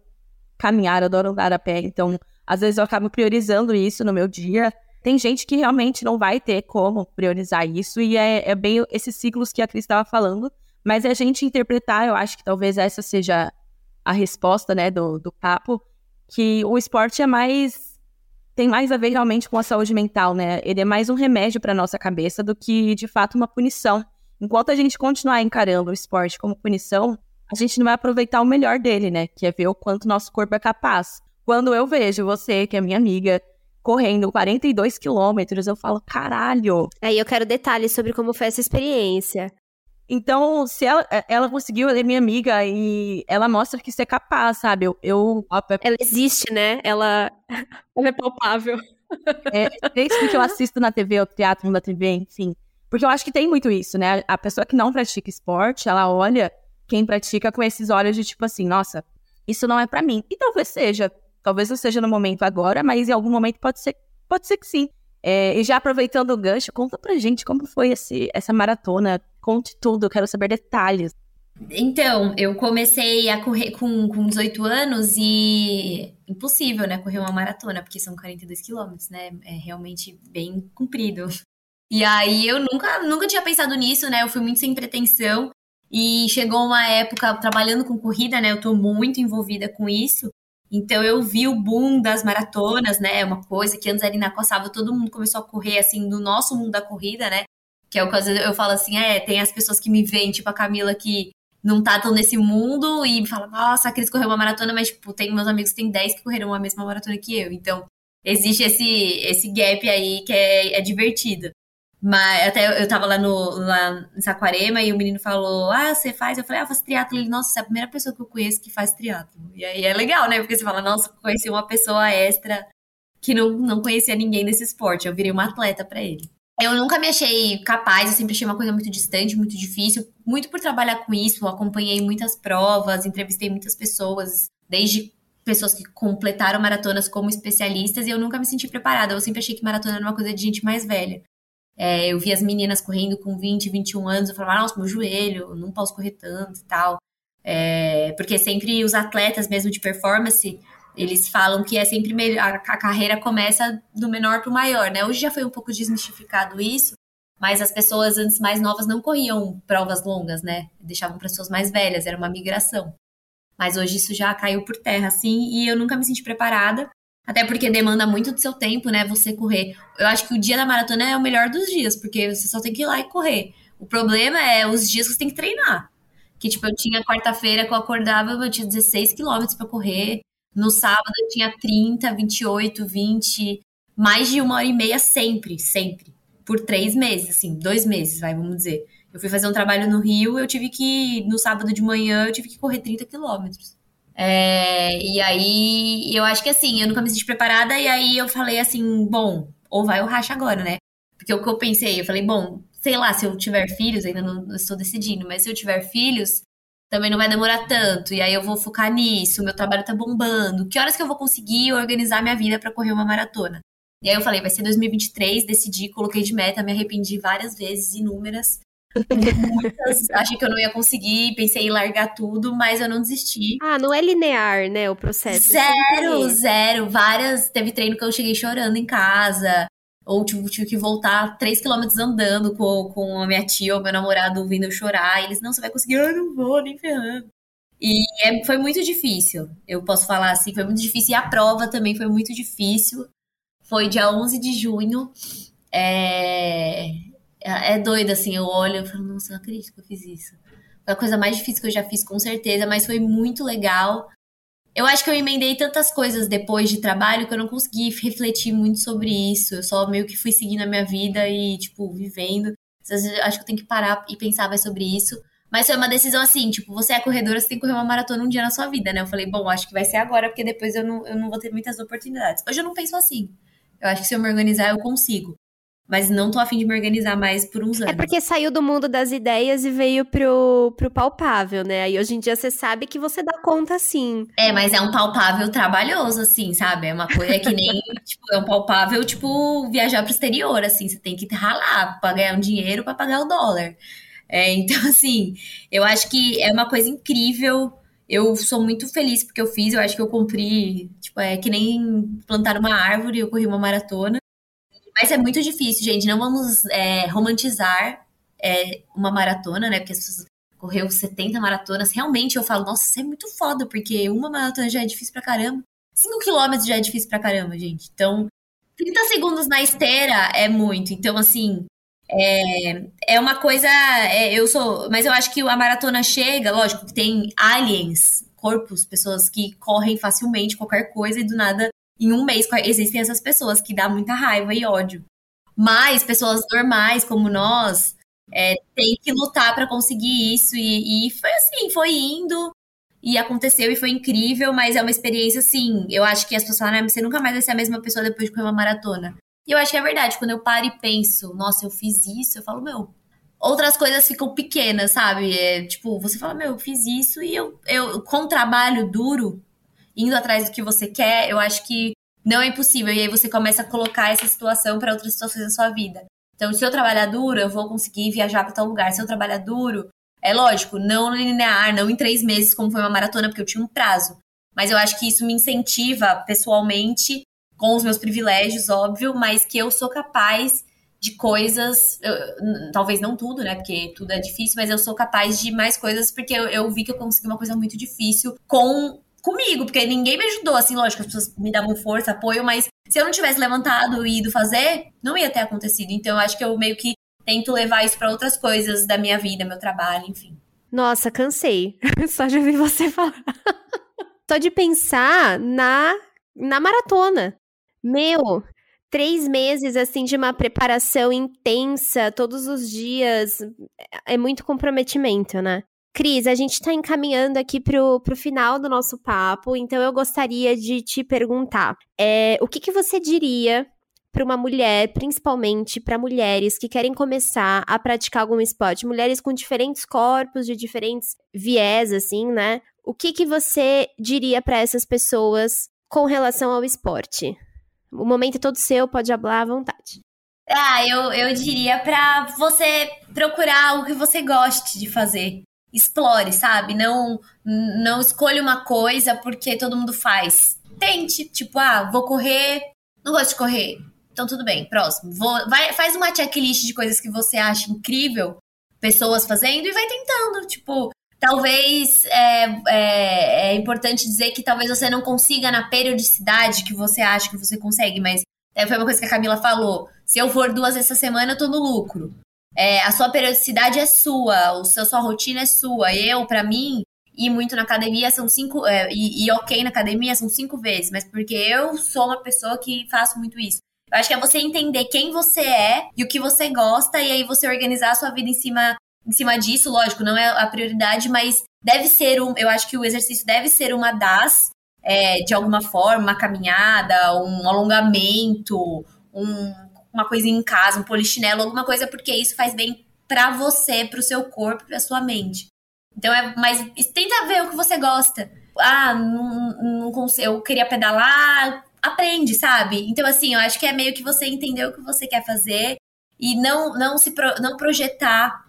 caminhar, adoro andar a pé, então, às vezes eu acabo priorizando isso no meu dia. Tem gente que realmente não vai ter como priorizar isso, e é, é bem esses ciclos que a Cris estava falando, mas é a gente interpretar, eu acho que talvez essa seja a resposta, né, do, do papo, que o esporte é mais tem mais a ver realmente com a saúde mental, né? Ele é mais um remédio para nossa cabeça do que, de fato, uma punição. Enquanto a gente continuar encarando o esporte como punição, a gente não vai aproveitar o melhor dele, né? Que é ver o quanto nosso corpo é capaz. Quando eu vejo você, que é minha amiga, correndo 42 quilômetros, eu falo, caralho. Aí eu quero detalhes sobre como foi essa experiência. Então, se ela, é, ela conseguiu, ela é minha amiga e ela mostra que você é capaz, sabe? Eu, eu... Ela existe, né? Ela, ela é palpável. É, desde que eu assisto na TV, o teatro da TV, enfim. Porque eu acho que tem muito isso, né? A pessoa que não pratica esporte, ela olha quem pratica com esses olhos de tipo assim, nossa, isso não é para mim. E talvez seja, talvez não seja no momento agora, mas em algum momento pode ser, pode ser que sim. É, e já aproveitando o gancho, conta pra gente como foi esse, essa maratona. Conte tudo, eu quero saber detalhes. Então, eu comecei a correr com, com 18 anos e impossível, né? Correr uma maratona, porque são 42 quilômetros, né? É realmente bem comprido. E aí eu nunca, nunca tinha pensado nisso, né? Eu fui muito sem pretensão. E chegou uma época trabalhando com corrida, né? Eu tô muito envolvida com isso. Então eu vi o boom das maratonas, né? Uma coisa que antes na Coçava todo mundo começou a correr assim do nosso mundo da corrida, né? Que é o que eu falo assim, é, tem as pessoas que me veem, tipo a Camila que não tá tão nesse mundo e me fala, nossa, a Cris correu uma maratona, mas tipo, tem meus amigos que tem 10 que correram a mesma maratona que eu. Então, existe esse esse gap aí que é, é divertido. Mas até eu tava lá, no, lá em Saquarema e o menino falou: Ah, você faz? Eu falei: Ah, eu faço triatlo. Ele, nossa, você é a primeira pessoa que eu conheço que faz triatlo. E aí é legal, né? Porque você fala: Nossa, conheci uma pessoa extra que não, não conhecia ninguém desse esporte. Eu virei uma atleta para ele. Eu nunca me achei capaz, eu sempre achei uma coisa muito distante, muito difícil. Muito por trabalhar com isso, acompanhei muitas provas, entrevistei muitas pessoas, desde pessoas que completaram maratonas como especialistas, e eu nunca me senti preparada. Eu sempre achei que maratona era uma coisa de gente mais velha. É, eu vi as meninas correndo com 20, 21 anos, eu falava, nossa, meu joelho, não posso correr tanto e tal. É, porque sempre os atletas mesmo de performance, eles falam que é sempre melhor, a, a carreira começa do menor para o maior, né? Hoje já foi um pouco desmistificado isso, Mas as pessoas antes mais novas não corriam provas longas, né? Deixavam para pessoas mais velhas, era uma migração. Mas hoje isso já caiu por terra, assim, e eu nunca me senti preparada. Até porque demanda muito do seu tempo, né? Você correr. Eu acho que o dia da maratona é o melhor dos dias, porque você só tem que ir lá e correr. O problema é os dias que você tem que treinar. Que, tipo, eu tinha quarta-feira que eu acordava, eu tinha 16 quilômetros para correr. No sábado eu tinha 30, 28, 20, mais de uma hora e meia sempre, sempre. Por três meses, assim, dois meses, vai, vamos dizer. Eu fui fazer um trabalho no Rio, eu tive que, no sábado de manhã, eu tive que correr 30 quilômetros. É, e aí, eu acho que assim, eu nunca me senti preparada, e aí eu falei assim, bom, ou vai ou racha agora, né? Porque o que eu pensei, eu falei, bom, sei lá, se eu tiver filhos, ainda não, não estou decidindo, mas se eu tiver filhos, também não vai demorar tanto, e aí eu vou focar nisso, meu trabalho tá bombando, que horas que eu vou conseguir organizar minha vida para correr uma maratona? E aí eu falei, vai ser 2023, decidi, coloquei de meta, me arrependi várias vezes, inúmeras. Muitas, achei que eu não ia conseguir, pensei em largar tudo, mas eu não desisti. Ah, não é linear, né, o processo. Zero, zero. Várias, teve treino que eu cheguei chorando em casa, ou tipo, tive que voltar 3 quilômetros andando com, com a minha tia ou meu namorado ouvindo eu chorar. E eles, não, você vai conseguir, eu não vou, nem ferrando. E é, foi muito difícil, eu posso falar assim, foi muito difícil. E a prova também foi muito difícil. Foi dia 11 de junho. É, é doido, assim, eu olho e falo, nossa, não acredito que eu fiz isso. Foi a coisa mais difícil que eu já fiz, com certeza, mas foi muito legal. Eu acho que eu emendei tantas coisas depois de trabalho que eu não consegui refletir muito sobre isso. Eu só meio que fui seguindo a minha vida e, tipo, vivendo. Às vezes acho que eu tenho que parar e pensar mais sobre isso. Mas foi uma decisão assim, tipo, você é corredora, você tem que correr uma maratona um dia na sua vida, né? Eu falei, bom, acho que vai ser agora, porque depois eu não, eu não vou ter muitas oportunidades. Hoje eu não penso assim. Eu acho que se eu me organizar, eu consigo mas não tô afim de me organizar mais por uns é anos. É porque saiu do mundo das ideias e veio pro, pro palpável, né? Aí hoje em dia você sabe que você dá conta sim. É, mas é um palpável trabalhoso, assim, sabe? É uma coisa que nem, tipo, é um palpável, tipo, viajar pro exterior, assim, você tem que ralar pra ganhar um dinheiro para pagar o dólar. É, então, assim, eu acho que é uma coisa incrível. Eu sou muito feliz porque eu fiz, eu acho que eu cumpri, tipo, é que nem plantar uma árvore, eu corri uma maratona. Mas é muito difícil, gente. Não vamos é, romantizar é, uma maratona, né? Porque as pessoas correu 70 maratonas. Realmente eu falo, nossa, isso é muito foda, porque uma maratona já é difícil pra caramba. 5 quilômetros já é difícil pra caramba, gente. Então, 30 segundos na esteira é muito. Então, assim, é, é uma coisa. É, eu sou. Mas eu acho que a maratona chega, lógico, que tem aliens, corpos, pessoas que correm facilmente qualquer coisa e do nada em um mês existem essas pessoas que dá muita raiva e ódio. Mas pessoas normais como nós é, tem que lutar para conseguir isso. E, e, foi assim, foi indo e aconteceu e foi incrível, mas é uma experiência assim. Eu acho que as pessoas falam, ah, você nunca mais vai ser a mesma pessoa depois de correr uma maratona. E eu acho que é verdade. Quando eu paro e penso, nossa, eu fiz isso, eu falo, meu. Outras coisas ficam pequenas, sabe? É, tipo, você fala, meu, eu fiz isso e eu, eu com trabalho duro, indo atrás do que você quer, eu acho que não é impossível. E aí você começa a colocar essa situação para outras situações da sua vida. Então, se eu trabalhar duro, eu vou conseguir viajar para tal lugar. Se eu trabalhar duro, é lógico, não linear, não em três meses, como foi uma maratona, porque eu tinha um prazo. Mas eu acho que isso me incentiva pessoalmente, com os meus privilégios, óbvio, mas que eu sou capaz de coisas, eu, talvez não tudo, né? Porque tudo é difícil, mas eu sou capaz de mais coisas porque eu, eu vi que eu consegui uma coisa muito difícil com comigo, porque ninguém me ajudou, assim, lógico, as pessoas me davam força, apoio, mas se eu não tivesse levantado e ido fazer, não ia ter acontecido. Então eu acho que eu meio que tento levar isso para outras coisas da minha vida, meu trabalho, enfim. Nossa, cansei. Só de ouvir você falar. Só de pensar na, na maratona. Meu, três meses assim de uma preparação intensa todos os dias é muito comprometimento, né? Cris, a gente está encaminhando aqui pro, pro final do nosso papo, então eu gostaria de te perguntar: é, o que, que você diria para uma mulher, principalmente para mulheres que querem começar a praticar algum esporte, mulheres com diferentes corpos, de diferentes viés, assim, né? O que, que você diria para essas pessoas com relação ao esporte? O momento é todo seu, pode falar à vontade. Ah, eu, eu diria para você procurar algo que você goste de fazer explore, sabe? Não, não escolha uma coisa porque todo mundo faz. Tente, tipo, ah, vou correr, não gosto de correr. Então tudo bem, próximo. Vou, vai, faz uma checklist de coisas que você acha incrível, pessoas fazendo, e vai tentando. Tipo, talvez é, é, é importante dizer que talvez você não consiga na periodicidade que você acha que você consegue, mas é, foi uma coisa que a Camila falou. Se eu for duas vezes essa semana, eu tô no lucro. É, a sua periodicidade é sua, o seu, sua rotina é sua. Eu, para mim, ir muito na academia são cinco. É, e, e ok na academia são cinco vezes, mas porque eu sou uma pessoa que faço muito isso. Eu acho que é você entender quem você é e o que você gosta, e aí você organizar a sua vida em cima, em cima disso, lógico, não é a prioridade, mas deve ser um. Eu acho que o exercício deve ser uma das, é, de alguma forma, uma caminhada, um alongamento, um, uma coisa em casa, um polichinelo, alguma coisa, porque isso faz bem para você, para o seu corpo, para sua mente. Então é, mas tenta ver o que você gosta. Ah, não, não consigo, eu queria pedalar, aprende, sabe? Então assim, eu acho que é meio que você entender o que você quer fazer e não não se pro, não projetar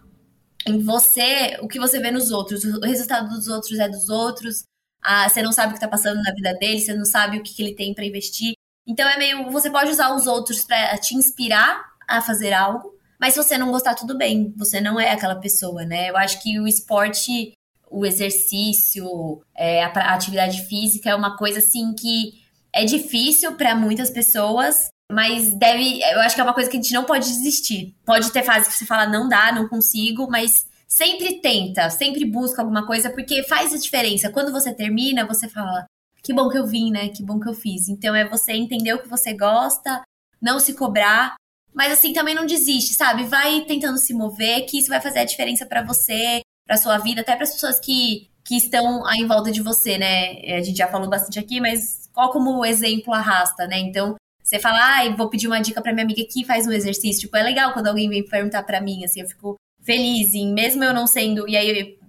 em você o que você vê nos outros. O resultado dos outros é dos outros. Ah, você não sabe o que tá passando na vida dele, você não sabe o que, que ele tem para investir. Então é meio. Você pode usar os outros para te inspirar a fazer algo, mas se você não gostar, tudo bem. Você não é aquela pessoa, né? Eu acho que o esporte, o exercício, é, a, atividade física é uma coisa assim que é difícil para muitas pessoas, mas deve. Eu acho que é uma coisa que a gente não pode desistir. Pode ter fase que você fala, não dá, não consigo, mas sempre tenta, sempre busca alguma coisa, porque faz a diferença. Quando você termina, você fala, que bom que eu vim, né? Que bom que eu fiz. Então é você entender o que você gosta, não se cobrar, mas assim também não desiste, sabe? Vai tentando se mover, que isso vai fazer a diferença para você, para sua vida, até para as pessoas que que estão aí em volta de você, né? A gente já falou bastante aqui, mas qual como exemplo arrasta, né? Então, você fala, ah, vou pedir uma dica para minha amiga que faz um exercício. Tipo, é legal quando alguém vem perguntar para mim, assim, eu fico feliz em, mesmo eu não sendo, e aí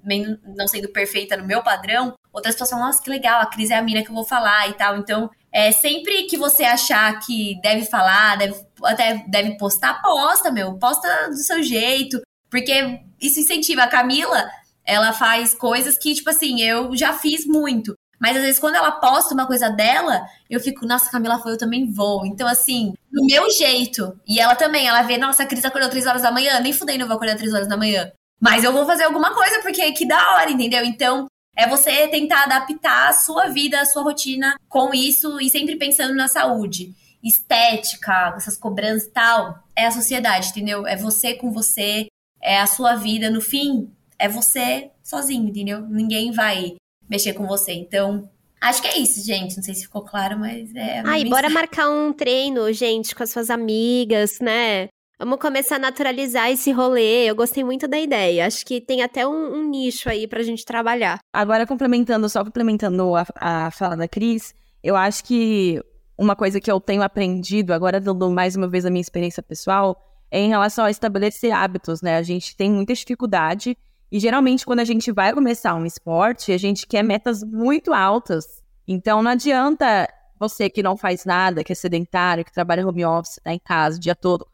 não sendo perfeita no meu padrão, outras pessoas nossa, que legal, a Cris é a mina que eu vou falar e tal. Então, é, sempre que você achar que deve falar, deve, até deve postar, posta, meu, posta do seu jeito, porque isso incentiva. A Camila, ela faz coisas que, tipo assim, eu já fiz muito. Mas às vezes, quando ela posta uma coisa dela, eu fico, nossa, Camila foi, eu também vou. Então, assim, do meu jeito. E ela também, ela vê, nossa, a Cris acordou três horas da manhã, nem fudei, não vou acordar três horas da manhã. Mas eu vou fazer alguma coisa, porque que da hora, entendeu? Então, é você tentar adaptar a sua vida, a sua rotina com isso e sempre pensando na saúde. Estética, essas cobranças e tal, é a sociedade, entendeu? É você com você, é a sua vida. No fim, é você sozinho, entendeu? Ninguém vai mexer com você. Então, acho que é isso, gente. Não sei se ficou claro, mas é. Ai, bora marcar um treino, gente, com as suas amigas, né? Vamos começar a naturalizar esse rolê. Eu gostei muito da ideia. Acho que tem até um, um nicho aí pra gente trabalhar. Agora, complementando, só complementando a, a fala da Cris, eu acho que uma coisa que eu tenho aprendido, agora dando mais uma vez a minha experiência pessoal, é em relação a estabelecer hábitos, né? A gente tem muita dificuldade e geralmente, quando a gente vai começar um esporte, a gente quer metas muito altas. Então, não adianta você que não faz nada, que é sedentário, que trabalha home office, tá em casa o dia todo,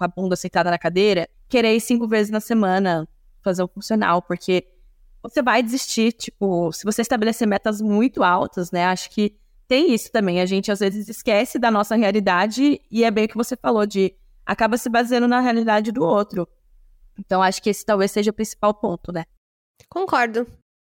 com a bunda sentada na cadeira, querer ir cinco vezes na semana fazer um funcional, porque você vai desistir. Tipo, se você estabelecer metas muito altas, né? Acho que tem isso também. A gente às vezes esquece da nossa realidade e é bem o que você falou de acaba se baseando na realidade do outro. Então, acho que esse talvez seja o principal ponto, né? Concordo.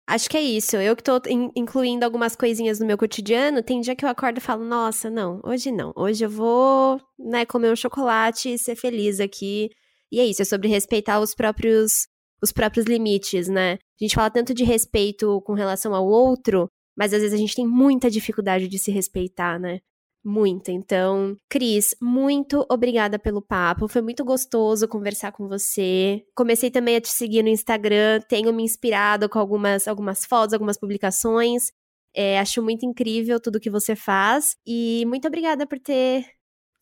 Acho que é isso. Eu que tô in incluindo algumas coisinhas no meu cotidiano, tem dia que eu acordo e falo, nossa, não, hoje não. Hoje eu vou, né, comer um chocolate e ser feliz aqui. E é isso, é sobre respeitar os próprios os próprios limites, né? A gente fala tanto de respeito com relação ao outro, mas às vezes a gente tem muita dificuldade de se respeitar, né? Muito. Então, Cris, muito obrigada pelo papo. Foi muito gostoso conversar com você. Comecei também a te seguir no Instagram, tenho me inspirado com algumas, algumas fotos, algumas publicações. É, acho muito incrível tudo que você faz. E muito obrigada por ter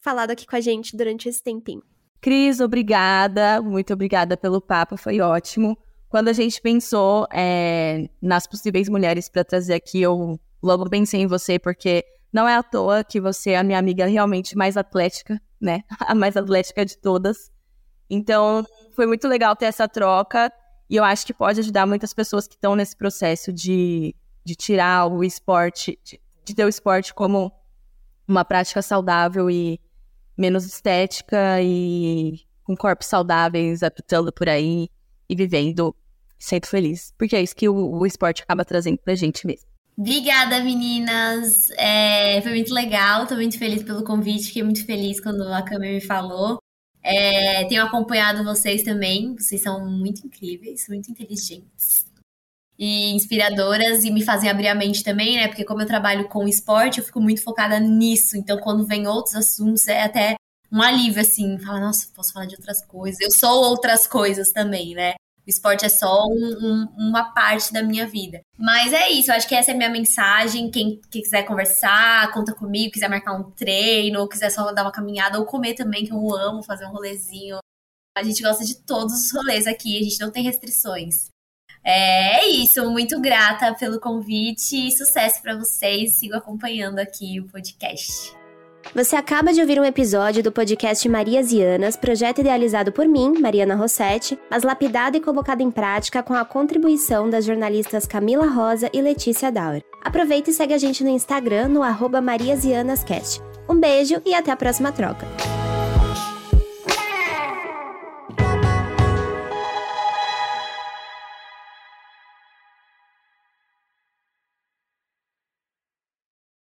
falado aqui com a gente durante esse tempinho. Cris, obrigada. Muito obrigada pelo papo, foi ótimo. Quando a gente pensou é, nas possíveis mulheres para trazer aqui, eu logo pensei em você, porque não é à toa que você é a minha amiga realmente mais atlética, né? A mais atlética de todas. Então, foi muito legal ter essa troca. E eu acho que pode ajudar muitas pessoas que estão nesse processo de, de tirar o esporte, de, de ter o esporte como uma prática saudável e menos estética e com corpos saudáveis, apitando por aí e vivendo. Sinto feliz, porque é isso que o, o esporte acaba trazendo pra gente mesmo. Obrigada, meninas. É, foi muito legal, tô muito feliz pelo convite, fiquei muito feliz quando a Câmara me falou. É, tenho acompanhado vocês também, vocês são muito incríveis, muito inteligentes e inspiradoras e me fazem abrir a mente também, né? Porque como eu trabalho com esporte, eu fico muito focada nisso. Então, quando vem outros assuntos, é até um alívio, assim, falar, nossa, posso falar de outras coisas. Eu sou outras coisas também, né? Esporte é só um, um, uma parte da minha vida. Mas é isso, acho que essa é a minha mensagem. Quem, quem, quiser conversar, conta comigo, quiser marcar um treino, ou quiser só dar uma caminhada, ou comer também, que eu amo fazer um rolezinho. A gente gosta de todos os rolês aqui, a gente não tem restrições. É, é isso, muito grata pelo convite e sucesso para vocês. Sigo acompanhando aqui o podcast. Você acaba de ouvir um episódio do podcast Marias e Anas, projeto idealizado por mim, Mariana Rossetti, mas lapidado e colocado em prática com a contribuição das jornalistas Camila Rosa e Letícia Dauer. Aproveita e segue a gente no Instagram no arroba Um beijo e até a próxima troca.